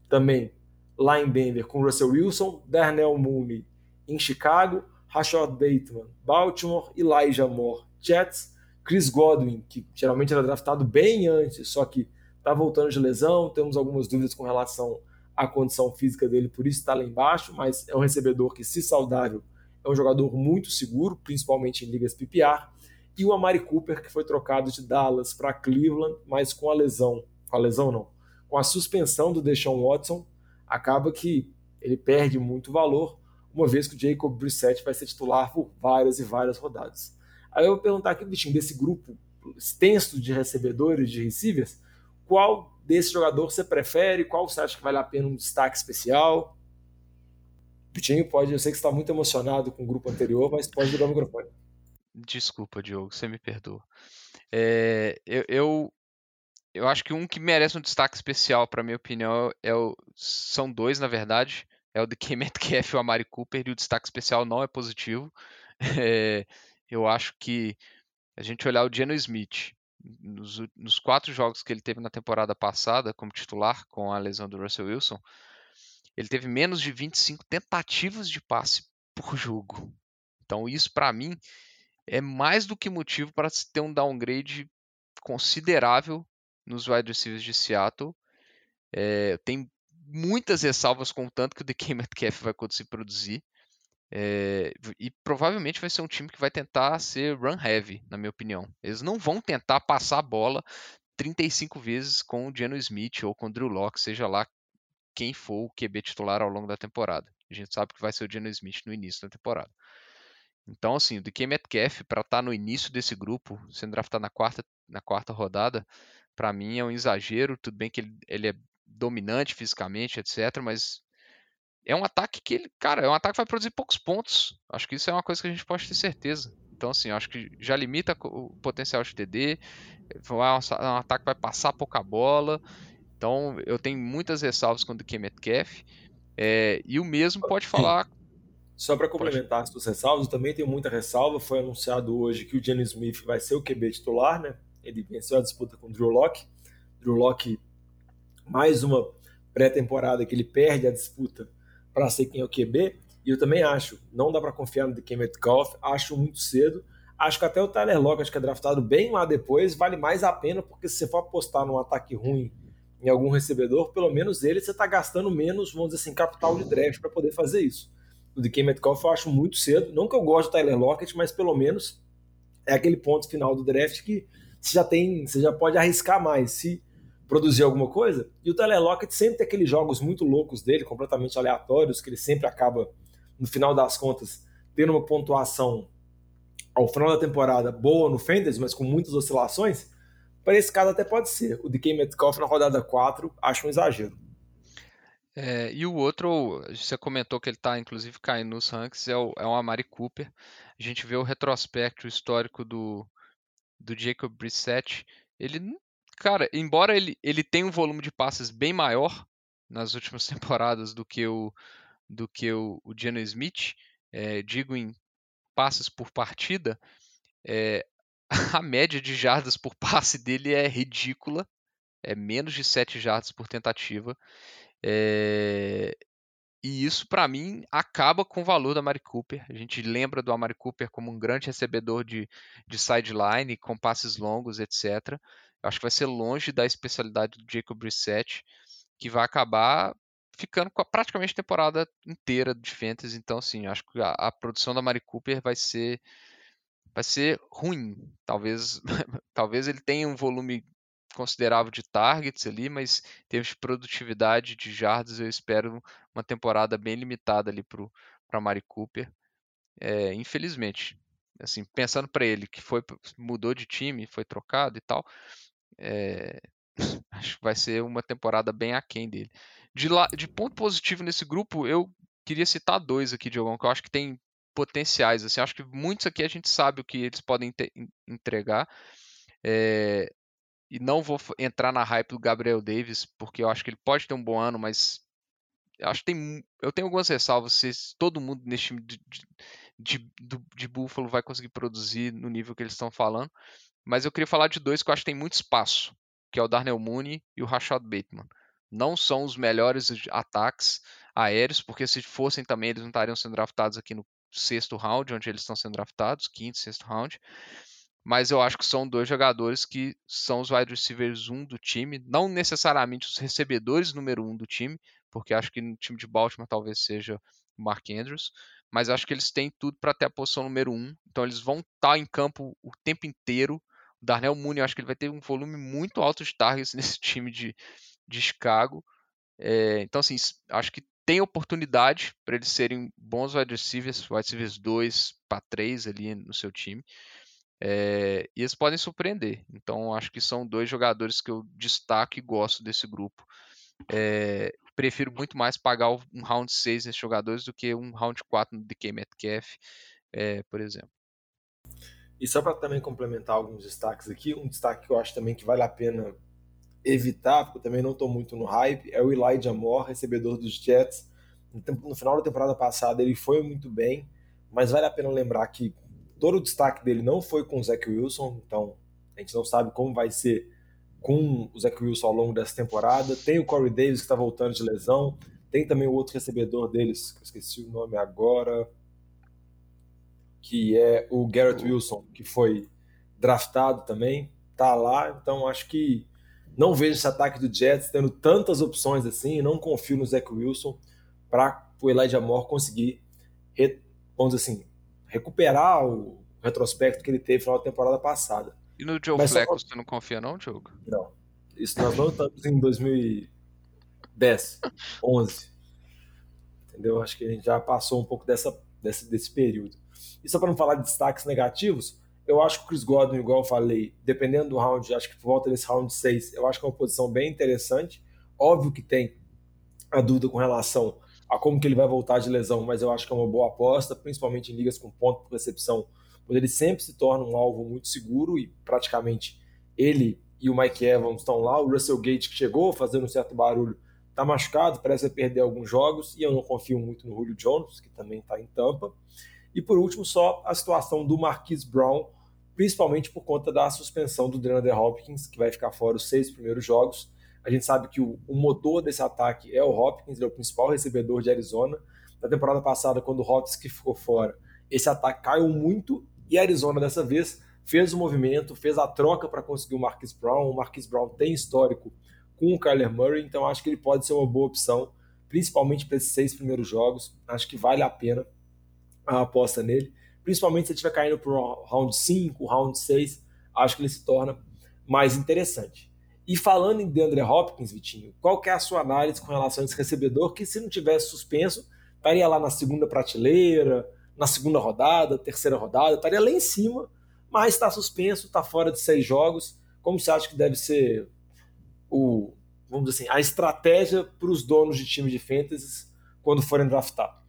também lá em Denver, com Russell Wilson. Darnell Mooney em Chicago. Rashad Bateman, Baltimore. Elijah Moore, Jets. Chris Godwin, que geralmente era draftado bem antes, só que está voltando de lesão, temos algumas dúvidas com relação à condição física dele, por isso está lá embaixo, mas é um recebedor que, se saudável, é um jogador muito seguro, principalmente em ligas PPR. E o Amari Cooper, que foi trocado de Dallas para Cleveland, mas com a lesão, com a lesão não, com a suspensão do Deshaun Watson, acaba que ele perde muito valor, uma vez que o Jacob Brissett vai ser titular por várias e várias rodadas. Aí eu vou perguntar aqui, bichinho, desse grupo extenso de recebedores, de receivers, qual desse jogador você prefere? Qual você acha que vale a pena um destaque especial? Pitinho, pode, eu sei que você está muito emocionado com o grupo anterior, mas pode ligar o microfone. Desculpa, Diogo, você me perdoa. É, eu, eu, eu, acho que um que merece um destaque especial, para minha opinião, é o, são dois, na verdade. É o de K. Metcalf e o Amari Cooper, e o destaque especial não é positivo. *laughs* É, eu acho que a gente olhar o Geno Smith, nos, nos, quatro jogos que ele teve na temporada passada como titular, com a lesão do Russell Wilson, ele teve menos de 25 tentativas de passe por jogo. Então, isso para mim é mais do que motivo para se ter um downgrade considerável nos wide receivers de Seattle. É, tem muitas ressalvas com o tanto que o DK Metcalf vai conseguir produzir. É, e provavelmente vai ser um time que vai tentar ser run heavy, na minha opinião. Eles não vão tentar passar a bola 35 vezes com o Geno Smith ou com o Drew Locke, seja lá quem for o QB titular ao longo da temporada. A gente sabe que vai ser o Geno Smith no início da temporada. Então, assim, o DK Metcalf, para estar tá no início desse grupo, sendo draftado na quarta, na quarta rodada, para mim é um exagero. Tudo bem que ele, ele é dominante fisicamente, etc., mas é um ataque que ele, cara, é um ataque que vai produzir poucos pontos. Acho que isso é uma coisa que a gente pode ter certeza. Então, assim, acho que já limita o potencial de TD. É um ataque que vai passar pouca bola. Então, eu tenho muitas ressalvas com o DK Metcalf. É, e o mesmo pode falar *clears throat* só para complementar as suas ressalvas, eu também tenho muita ressalva. Foi anunciado hoje que o Jenny Smith vai ser o QB titular, né? Ele venceu a disputa com o Drew Locke. Drew Locke, mais uma pré-temporada que ele perde a disputa para ser quem é o QB. E eu também acho, não dá para confiar no DK Metcalf, acho muito cedo. Acho que até o Tyler Lockett, que é draftado bem lá depois, vale mais a pena, porque se você for apostar num ataque ruim em algum recebedor, pelo menos ele você está gastando menos, vamos dizer assim, capital de draft para poder fazer isso o DK Metcalf eu acho muito cedo. Não que eu goste do Tyler Lockett, mas pelo menos é aquele ponto final do draft que você já tem, você já pode arriscar mais se produzir alguma coisa. E o Tyler Lockett sempre tem aqueles jogos muito loucos dele, completamente aleatórios, que ele sempre acaba, no final das contas, tendo uma pontuação ao final da temporada boa no Fantasy, mas com muitas oscilações. Para esse caso até pode ser. O DK Metcalf na rodada 4, acho um exagero. É, e o outro, você comentou que ele está inclusive caindo nos ranks, é o, é o Amari Cooper. A gente vê o retrospecto histórico do, do Jacob Brissett. Ele, cara, embora ele, ele tenha um volume de passes bem maior nas últimas *laughs* temporadas do que o, do que o, o Geno Smith, é, digo em passes por partida, é, *laughs* a média de jardas por passe dele é ridícula, é menos de 7 jardas por tentativa. É... E isso, para mim, acaba com o valor da Mari Cooper. A gente lembra do Amari Cooper como um grande recebedor de, de sideline, com passes longos, etc. Acho que vai ser longe da especialidade do Jacob Brissett, que vai acabar ficando com a, praticamente a temporada inteira de Fantasy. Então, assim, acho que a, a produção da Mari Cooper vai ser vai ser ruim. Talvez, *laughs* talvez ele tenha um volume considerável de targets ali, mas em termos de produtividade de jardas, eu espero uma temporada bem limitada ali para Mari Cooper. É, infelizmente, assim, pensando para ele que foi mudou de time, foi trocado e tal, é, *laughs* acho que vai ser uma temporada bem aquém dele. De, lá, de ponto positivo nesse grupo, eu queria citar dois aqui, Diogão, que eu acho que tem potenciais. Assim, acho que muitos aqui a gente sabe o que eles podem te, entregar. É, e não vou entrar na hype do Gabriel Davis, porque eu acho que ele pode ter um bom ano, mas eu acho que tem, eu tenho algumas ressalvas se todo mundo nesse time de, de, de, de Buffalo vai conseguir produzir no nível que eles estão falando. Mas eu queria falar de dois que eu acho que tem muito espaço, que é o Darnell Mooney e o Rashad Bateman. Não são os melhores ataques aéreos, porque se fossem também eles não estariam sendo draftados aqui no sexto round, onde eles estão sendo draftados, quinto, sexto round mas eu acho que são dois jogadores que são os wide receivers 1 um do time, não necessariamente os recebedores número 1 um do time, porque acho que no time de Baltimore talvez seja o Mark Andrews, mas acho que eles têm tudo para ter a posição número 1, um, então eles vão estar tá em campo o tempo inteiro. Darnell Mooney, eu acho que ele vai ter um volume muito alto de targets *laughs* nesse time de, de Chicago. É, então, assim, acho que tem oportunidade para eles serem bons wide receivers, wide receivers 2 para 3 ali no seu time. É, e eles podem surpreender. Então, acho que são dois jogadores que eu destaco e gosto desse grupo. É, prefiro muito mais pagar um round 6 nesses jogadores do que um round 4 no DK Metcalf, é, por exemplo. E só para também complementar alguns destaques aqui, um destaque que eu acho também que vale a pena evitar, porque eu também não estou muito no hype, é o Elijah Moore, recebedor dos Jets. No final da temporada passada ele foi muito bem, mas vale a pena lembrar que todo o destaque dele não foi com o Zach Wilson, então a gente não sabe como vai ser com o Zach Wilson ao longo dessa temporada. Tem o Corey Davis que está voltando de lesão, tem também o outro recebedor deles, que eu esqueci o nome agora, que é o Garrett Wilson, que foi draftado também, tá lá, então acho que não vejo esse ataque do Jets tendo tantas opções assim, não confio no Zach Wilson para o Elijah Moore conseguir, vamos dizer assim, recuperar o retrospecto que ele teve no final da temporada passada. E no Joe Mas Flacco, só... você não confia não, Diogo? Não. Isso nós não estamos em 2010, 11. *laughs* entendeu? Acho que a gente já passou um pouco dessa, desse, desse período. E só para não falar de destaques negativos, eu acho que o Chris Godwin, igual eu falei, dependendo do round, acho que por volta desse round 6, eu acho que é uma posição bem interessante. Óbvio que tem a dúvida com relação a como que ele vai voltar de lesão, mas eu acho que é uma boa aposta, principalmente em ligas com ponto por recepção, onde ele sempre se torna um alvo muito seguro e praticamente ele e o Mike Evans estão lá. O Russell Gate, que chegou fazendo um certo barulho, está machucado, parece perder alguns jogos, e eu não confio muito no Julio Jones, que também está em tampa. E por último, só a situação do Marquise Brown, principalmente por conta da suspensão do DeAndre Hopkins, que vai ficar fora os seis primeiros jogos. A gente sabe que o, o motor desse ataque é o Hopkins, ele é o principal recebedor de Arizona. Na temporada passada, quando o Hopkins ficou fora, esse ataque caiu muito e Arizona dessa vez fez o movimento, fez a troca para conseguir o Marquise Brown. O Marquise Brown tem histórico com o Kyler Murray, então acho que ele pode ser uma boa opção, principalmente para esses seis primeiros jogos. Acho que vale a pena a aposta nele, principalmente se ele estiver caindo para o round 5, round 6, acho que ele se torna mais interessante. E falando em DeAndre Hopkins, Vitinho, qual que é a sua análise com relação a esse recebedor que se não tivesse suspenso, estaria lá na segunda prateleira, na segunda rodada, terceira rodada, estaria lá em cima, mas está suspenso, está fora de seis jogos. Como você acha que deve ser o, vamos dizer assim, a estratégia para os donos de time de fantasy quando forem draftar?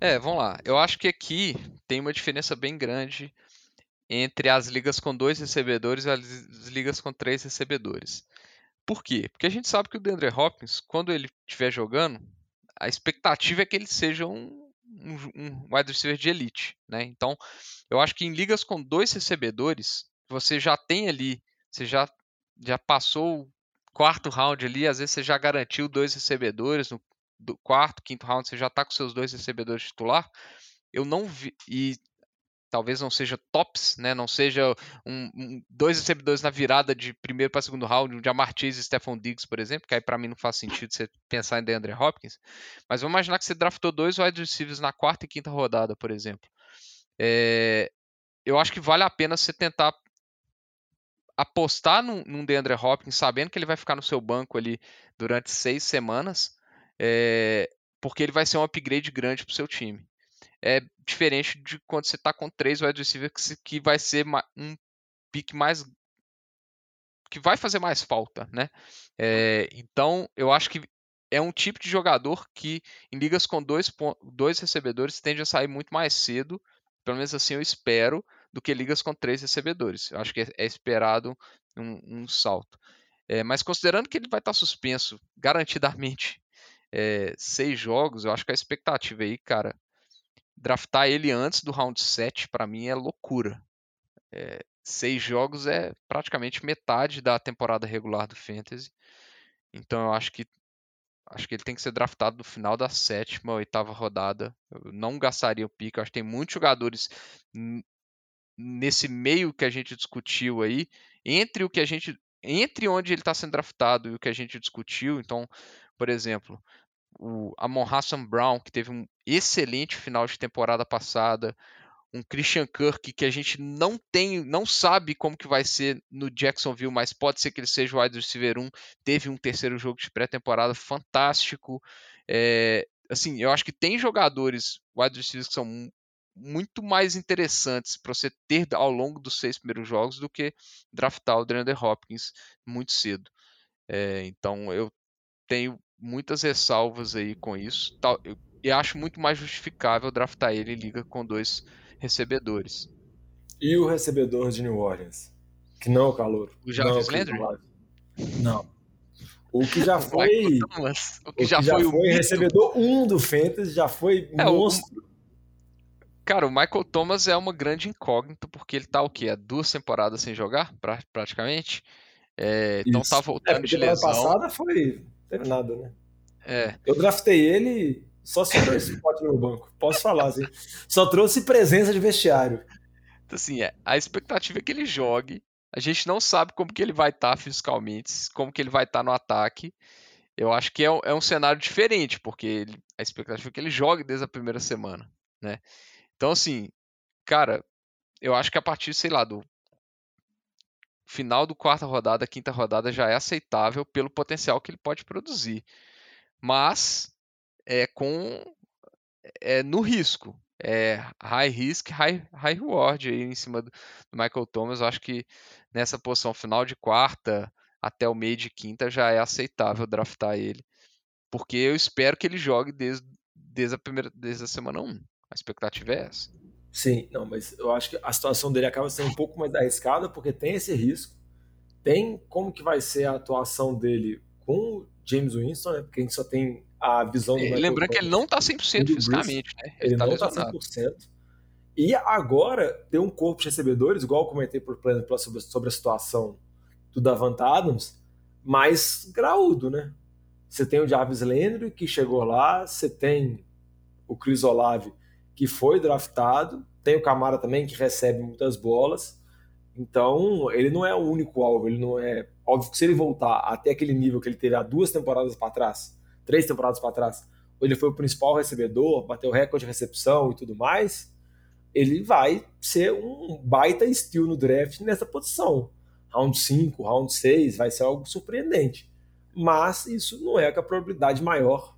É, vamos lá. Eu acho que aqui tem uma diferença bem grande entre as ligas com dois recebedores e as ligas com três recebedores. Por quê? Porque a gente sabe que o DeAndre Hopkins, quando ele estiver jogando, a expectativa é que ele seja um, um, um wide receiver de elite. Né? Então, eu acho que em ligas com dois recebedores, você já tem ali, você já, já passou o quarto round ali, às vezes você já garantiu dois recebedores, no do quarto, quinto round, você já está com seus dois recebedores titular. Eu não vi. E talvez não seja tops, né? Não seja um, um, dois recebedores na virada de primeiro para segundo round, um Jamar Chase e Stephon Diggs, por exemplo, que aí para mim não faz sentido você pensar em DeAndre Hopkins. Mas vamos imaginar que você draftou dois wide receivers na quarta e quinta rodada, por exemplo. É, eu acho que vale a pena você tentar apostar num, num DeAndre Hopkins, sabendo que ele vai ficar no seu banco ali durante seis semanas, é, porque ele vai ser um upgrade grande para o seu time é diferente de quando você está com três wide receivers que vai ser um pick mais que vai fazer mais falta, né? É, então eu acho que é um tipo de jogador que em ligas com dois, dois recebedores tende a sair muito mais cedo, pelo menos assim eu espero, do que ligas com três recebedores. Eu acho que é, é esperado um, um salto. É, mas considerando que ele vai estar suspenso garantidamente é, seis jogos, eu acho que a expectativa aí, cara, draftar ele antes do round 7 para mim é loucura. É, seis jogos é praticamente metade da temporada regular do Fantasy. Então eu acho que acho que ele tem que ser draftado no final da sétima, oitava rodada. Eu não gastaria o. Eu acho que tem muitos jogadores nesse meio que a gente discutiu aí, entre o que a gente entre onde ele está sendo draftado e o que a gente discutiu. Então, por exemplo, o Amon Hassan Brown, que teve um excelente final de temporada passada, um Christian Kirk que a gente não tem, não sabe como que vai ser no Jacksonville, mas pode ser que ele seja o wide receiver 1, teve um terceiro jogo de pré-temporada fantástico. É, assim, eu acho que tem jogadores wide receivers que são muito mais interessantes para você ter ao longo dos seis primeiros jogos do que draftar o DeAndre Hopkins muito cedo. É, então eu tenho muitas ressalvas aí com isso. E acho muito mais justificável draftar ele em liga com dois recebedores. E o recebedor de New Orleans? Que não é o calor. O Jarvis Landry? Não. O que já *laughs* foi. o que já, já foi, foi recebedor 1 um do Fantasy, já foi é, monstro. O... Cara, o Michael Thomas é uma grande incógnita, porque ele tá o quê? Há duas temporadas sem jogar, pra, praticamente. É, então tá voltando é, de lesão. passada foi teve nada, né? É. Eu draftei ele só se trouxe *laughs* spot no meu banco. Posso falar, assim. Só trouxe presença de vestiário. Então, assim, é, a expectativa é que ele jogue. A gente não sabe como que ele vai estar tá fisicalmente, como que ele vai estar tá no ataque. Eu acho que é, é um cenário diferente, porque ele, a expectativa é que ele jogue desde a primeira semana, né? Então, assim, cara, eu acho que a partir, sei lá, do final do quarta rodada, quinta rodada já é aceitável pelo potencial que ele pode produzir. Mas é com é no risco. É high risk, high, high reward aí em cima do, Michael Thomas. Eu acho que nessa posição final de quarta até o meio de quinta já é aceitável draftar ele. Porque eu espero que ele jogue desde, desde, a, primeira, desde a semana 1. A expectativa é essa. Sim, não, mas eu acho que a situação dele acaba sendo um pouco mais arriscada porque tem esse risco. Tem como que vai ser a atuação dele com o James Winston, né? Porque a gente só tem a visão do é, Lembrando que ele não está 100% fisicamente, né? Ele, ele tá não está 100%. E agora tem um corpo de recebedores, igual eu comentei por plano sobre, sobre a situação do Davant Adams, mais graúdo, né? Você tem o Jarvis Landry, que chegou lá, você tem o Chris Olave, que foi draftado, tem o Camara também, que recebe muitas bolas. Então, ele não é o único alvo, ele não é. Óbvio que se ele voltar até aquele nível que ele teve há duas temporadas para trás, três temporadas para trás, ele foi o principal recebedor, bateu recorde de recepção e tudo mais, ele vai ser um baita steal no draft nessa posição. Round 5, round 6, vai ser algo surpreendente mas isso não é a probabilidade maior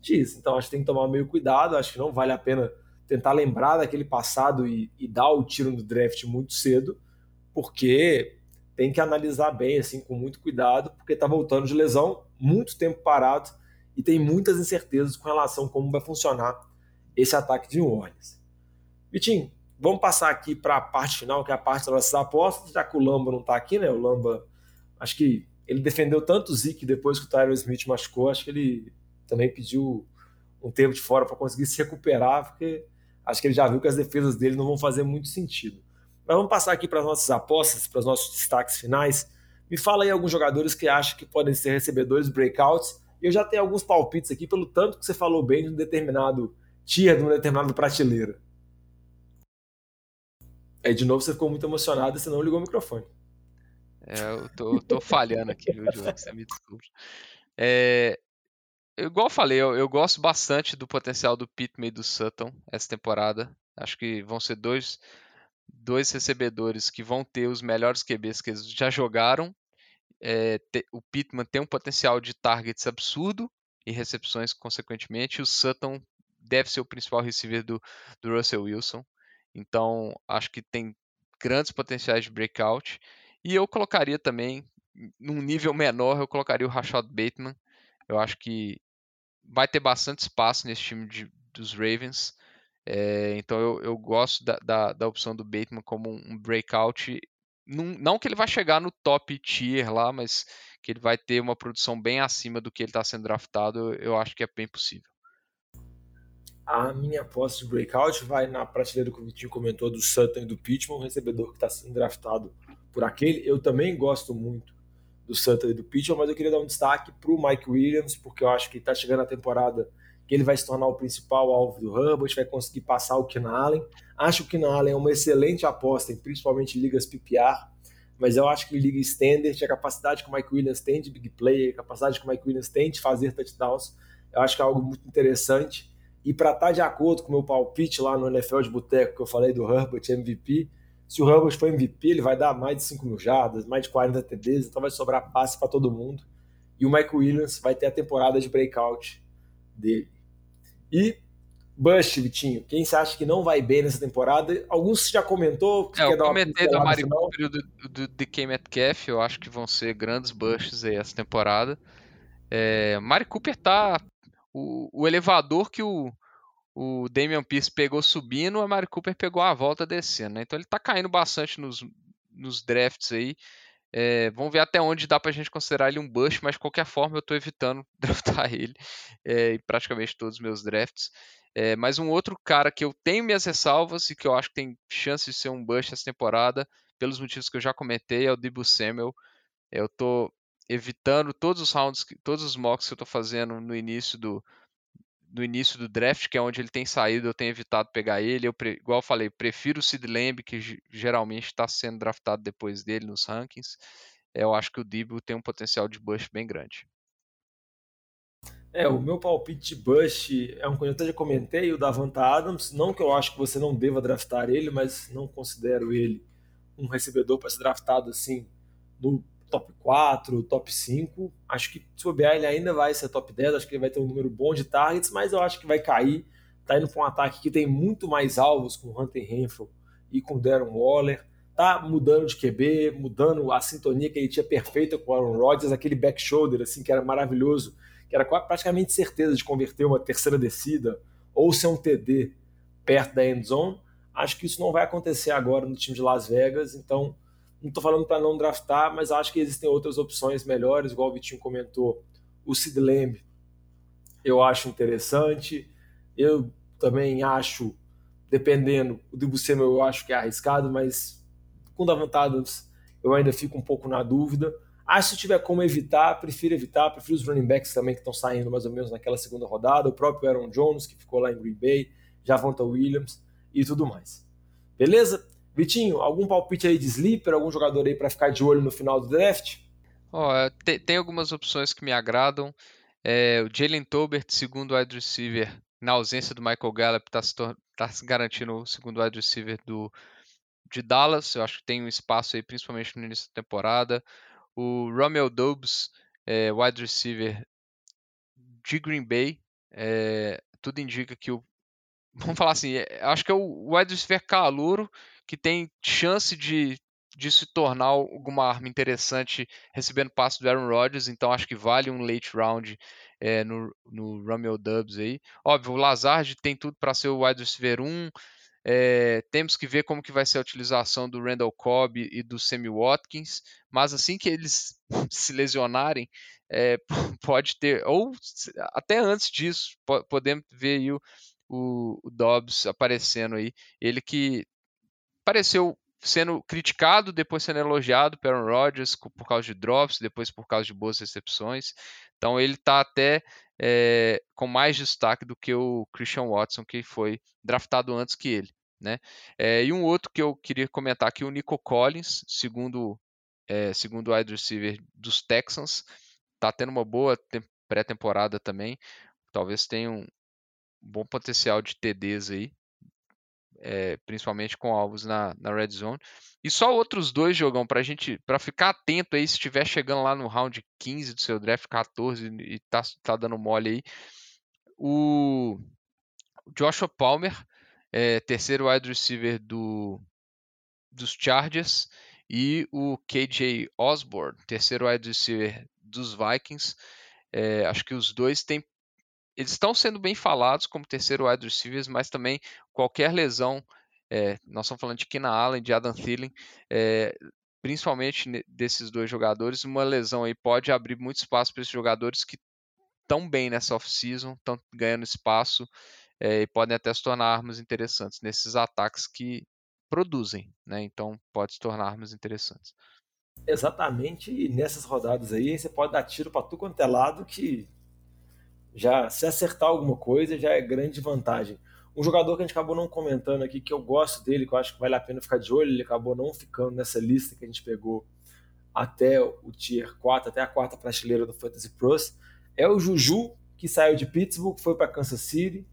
disso. Então acho que tem que tomar meio cuidado, acho que não vale a pena tentar lembrar daquele passado e, e dar o tiro no draft muito cedo, porque tem que analisar bem, assim, com muito cuidado, porque está voltando de lesão, muito tempo parado e tem muitas incertezas com relação a como vai funcionar esse ataque de Orleans. Vitinho, vamos passar aqui para a parte final, que é a parte das apostas, já que o Lamba não está aqui, né? O Lamba, acho que ele defendeu tanto o Zeke depois que o Tyron Smith machucou, acho que ele também pediu um tempo de fora para conseguir se recuperar, porque acho que ele já viu que as defesas dele não vão fazer muito sentido. Mas vamos passar aqui para as nossas apostas, para os nossos destaques finais. Me fala aí alguns jogadores que acham que podem ser recebedores breakouts. E eu já tenho alguns palpites aqui, pelo tanto que você falou bem de um determinado tier, de uma determinada prateleira. Aí de novo você ficou muito emocionado e você não ligou o microfone. É, eu tô, tô falhando aqui, viu, João? Você me desculpe. É, igual eu falei, eu, eu, gosto bastante do potencial do Pittman e do Sutton essa temporada. Acho que vão ser dois, dois recebedores que vão ter os melhores QBs que eles já jogaram. É, te, o Pittman tem um potencial de targets absurdo e recepções consequentemente. O Sutton deve ser o principal receiver do, do Russell Wilson. Então, acho que tem grandes potenciais de breakout. E eu colocaria também, num nível menor, eu colocaria o Rashad Bateman. Eu acho que vai ter bastante espaço nesse time de, dos Ravens. É, então eu, eu gosto da, da, da, opção do Bateman como um, breakout. Num, não que ele vai chegar no top tier lá, mas que ele vai ter uma produção bem acima do que ele está sendo draftado, eu acho que é bem possível. A minha aposta de breakout vai na prateleira que o Vitinho comentou do Sutton e do Pittman, um recebedor que está sendo draftado por aquele. Eu também gosto muito do Santa e do Pitcher, mas eu queria dar um destaque para o Mike Williams, porque eu acho que está chegando a temporada que ele vai se tornar o principal alvo do Herbert, vai conseguir passar o Keenan Allen. Acho que o Keenan Allen é uma excelente aposta, principalmente em ligas PPR, mas eu acho que em liga standard, a capacidade que o Mike Williams tem de big play, a capacidade que o Mike Williams tem de fazer touchdowns, eu acho que é algo muito interessante. E para estar tá de acordo com o meu palpite lá no NFL de Boteco, que eu falei do Herbert MVP, se o Herbert for MVP, ele vai dar mais de 5 mil jardas, mais de 40 TDs, então vai sobrar passe para todo mundo. E o Mike Williams vai ter a temporada de breakout dele. E Bush, Vitinho, quem você acha que não vai bem nessa temporada? Alguns já comentou. É, eu comentei do Mari Cooper e do, do DK Metcalf, eu acho que vão ser grandes bushes aí essa temporada. É, Mari Cooper tá. O, o elevador que o, o Damian Pierce pegou subindo, a Mari Cooper pegou a volta descendo. Né? Então ele está caindo bastante nos, nos drafts aí. É, vamos ver até onde dá para a gente considerar ele um bust, mas de qualquer forma eu estou evitando *laughs* draftar ele é, em praticamente todos os meus drafts. É, mas um outro cara que eu tenho minhas ressalvas e que eu acho que tem chance de ser um bust essa temporada, pelos motivos que eu já comentei, é o Debo Samuel. Eu estou evitando todos os rounds, todos os mocks que eu estou fazendo no início do, no início do draft, que é onde ele tem saído, eu tenho evitado pegar ele. Eu, igual eu falei, prefiro o Sid Lamb, que geralmente está sendo draftado depois dele nos rankings. É, eu acho que o Debo tem um potencial de bust bem grande. É, o meu palpite de bust é um que eu até já comentei, o Davanta Adams. Não que eu acho que você não deva draftar ele, mas não considero ele um recebedor para ser draftado assim no top 4, top 5. Acho que se bobear ele ainda vai ser top 10, acho que ele vai ter um número bom de targets, mas eu acho que vai cair. Tá indo para um ataque que tem muito mais alvos com Hunter Renfro e com Darren Waller. Tá mudando de QB, mudando a sintonia que ele tinha perfeita com o Aaron Rodgers, aquele back shoulder assim que era maravilhoso, que era praticamente certeza de converter uma terceira descida ou ser um TD perto da end zone. Acho que isso não vai acontecer agora no time de Las Vegas, então não estou falando para não draftar, mas acho que existem outras opções melhores, igual o Vitinho comentou. O Sid Lamb eu acho interessante. Eu também acho, dependendo, o Samuel eu acho que é arriscado, mas com Davantadas eu ainda fico um pouco na dúvida. Acho que se tiver como evitar, prefiro evitar. Prefiro os running backs também que estão saindo mais ou menos naquela segunda rodada. O próprio Aaron Jones, que ficou lá em Green Bay. Javonta Williams e tudo mais. Beleza? Vitinho, algum palpite aí de sleeper, algum jogador aí para ficar de olho no final do draft? Oh, tem, tem, algumas opções que me agradam. É, o Jalen Tolbert, segundo wide receiver, na ausência do Michael Gallup, está se, tá se garantindo o segundo wide receiver do, de Dallas. Eu acho que tem um espaço aí, principalmente no início da temporada. O Romeo Dobbs, é, wide receiver de Green Bay. É, tudo indica que o. *laughs* Vamos falar assim, é, acho que é o wide receiver calouro que tem chance de, de se tornar alguma arma interessante recebendo passo do Aaron Rodgers, então acho que vale um late round é, no, no Romeo Dubs aí. Óbvio, o Lazard tem tudo para ser o wide receiver 1, é, temos que ver como que vai ser a utilização do Randall Cobb e do Sammy Watkins, mas assim que eles *laughs* se lesionarem, é, *laughs* pode ter, ou até antes disso, podemos ver o, o Dobbs aparecendo aí. Ele que pareceu sendo criticado, depois sendo elogiado pelo Rodgers por causa de drops, depois por causa de boas recepções. Então ele está até é, com mais destaque do que o Christian Watson, que foi draftado antes que ele. Né? É, e um outro que eu queria comentar aqui, o Nico Collins, segundo é, segundo wide receiver dos Texans, está tendo uma boa pré-temporada também. Talvez tenha um bom potencial de TDs aí é, principalmente com alvos na, na red zone. E só outros dois jogão para gente, para ficar atento aí se estiver chegando lá no round 15 do seu draft, 14 e tá, tá dando mole aí. O Joshua Palmer, é, terceiro wide receiver do, dos Chargers, e o KJ Osborne, terceiro wide receiver dos Vikings. É, acho que os dois têm eles estão sendo bem falados como terceiro wide receivers, mas também qualquer lesão, é, nós estamos falando de Keenan Allen, de Adam Thielen, é, principalmente desses dois jogadores, uma lesão aí pode abrir muito espaço para esses jogadores que estão bem nessa off-season, estão ganhando espaço é, e podem até se tornar armas interessantes nesses ataques que produzem, né? Então pode se tornar armas interessantes. Exatamente, e nessas rodadas aí você pode dar tiro para tu quanto é lado que já se acertar alguma coisa já é grande vantagem. Um jogador que a gente acabou não comentando aqui, que eu gosto dele, que eu acho que vale a pena ficar de olho, ele acabou não ficando nessa lista que a gente pegou até o Tier 4, até a quarta prateleira do Fantasy Pros, é o Juju, que saiu de Pittsburgh, foi para Kansas City.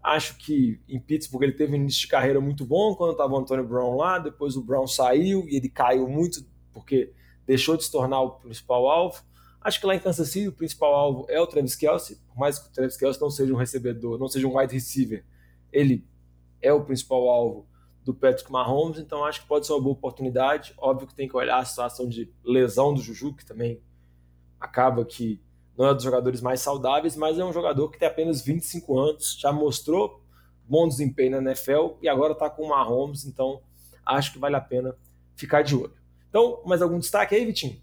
Acho que em Pittsburgh ele teve um início de carreira muito bom quando estava o Antônio Brown lá, depois o Brown saiu e ele caiu muito porque deixou de se tornar o principal alvo. Acho que lá em Kansas City o principal alvo é o Travis Kelsey, por mais que o Travis Kelsey não seja um recebedor, não seja um wide receiver, ele é o principal alvo do Patrick Mahomes, então acho que pode ser uma boa oportunidade. Óbvio que tem que olhar a situação de lesão do Juju, que também acaba que não é dos jogadores mais saudáveis, mas é um jogador que tem apenas 25 anos, já mostrou bom desempenho na NFL e agora está com o Mahomes, então acho que vale a pena ficar de olho. Então, mais algum destaque aí, Vitinho?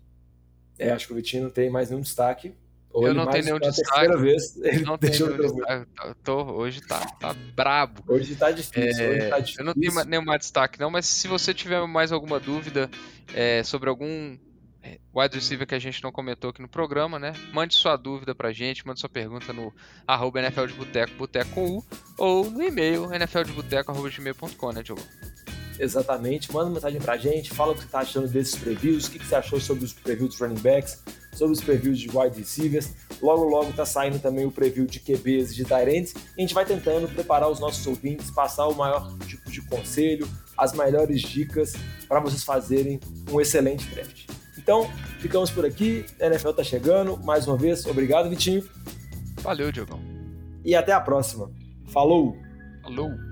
É, acho que o Vitinho não tem mais nenhum destaque. Ou eu não tenho nenhum destaque. Vez, *laughs* ele não tenho nenhum destaque. Tô, hoje tá, tá brabo. Hoje tá difícil. É, hoje tá difícil. Eu não tenho nenhum mais destaque, não, mas se você tiver mais alguma dúvida é, sobre algum é, wide receiver que a gente não comentou aqui no programa, né? Mande sua dúvida pra gente, mande sua pergunta no arroba NFL de Boteco, Boteco U, ou no e-mail nfldeboteco.gmail.com, né, Diogo? Exatamente, manda uma mensagem pra gente, fala o que você tá achando desses previews, o que você achou sobre os previews dos running backs, sobre os previews de wide receivers. Logo, logo tá saindo também o preview de QBs e de Tyrants. A gente vai tentando preparar os nossos ouvintes, passar o maior tipo de conselho, as melhores dicas para vocês fazerem um excelente draft. Então, ficamos por aqui. A NFL tá chegando. Mais uma vez, obrigado, Vitinho. Valeu, Diogão. E até a próxima. Falou! Falou!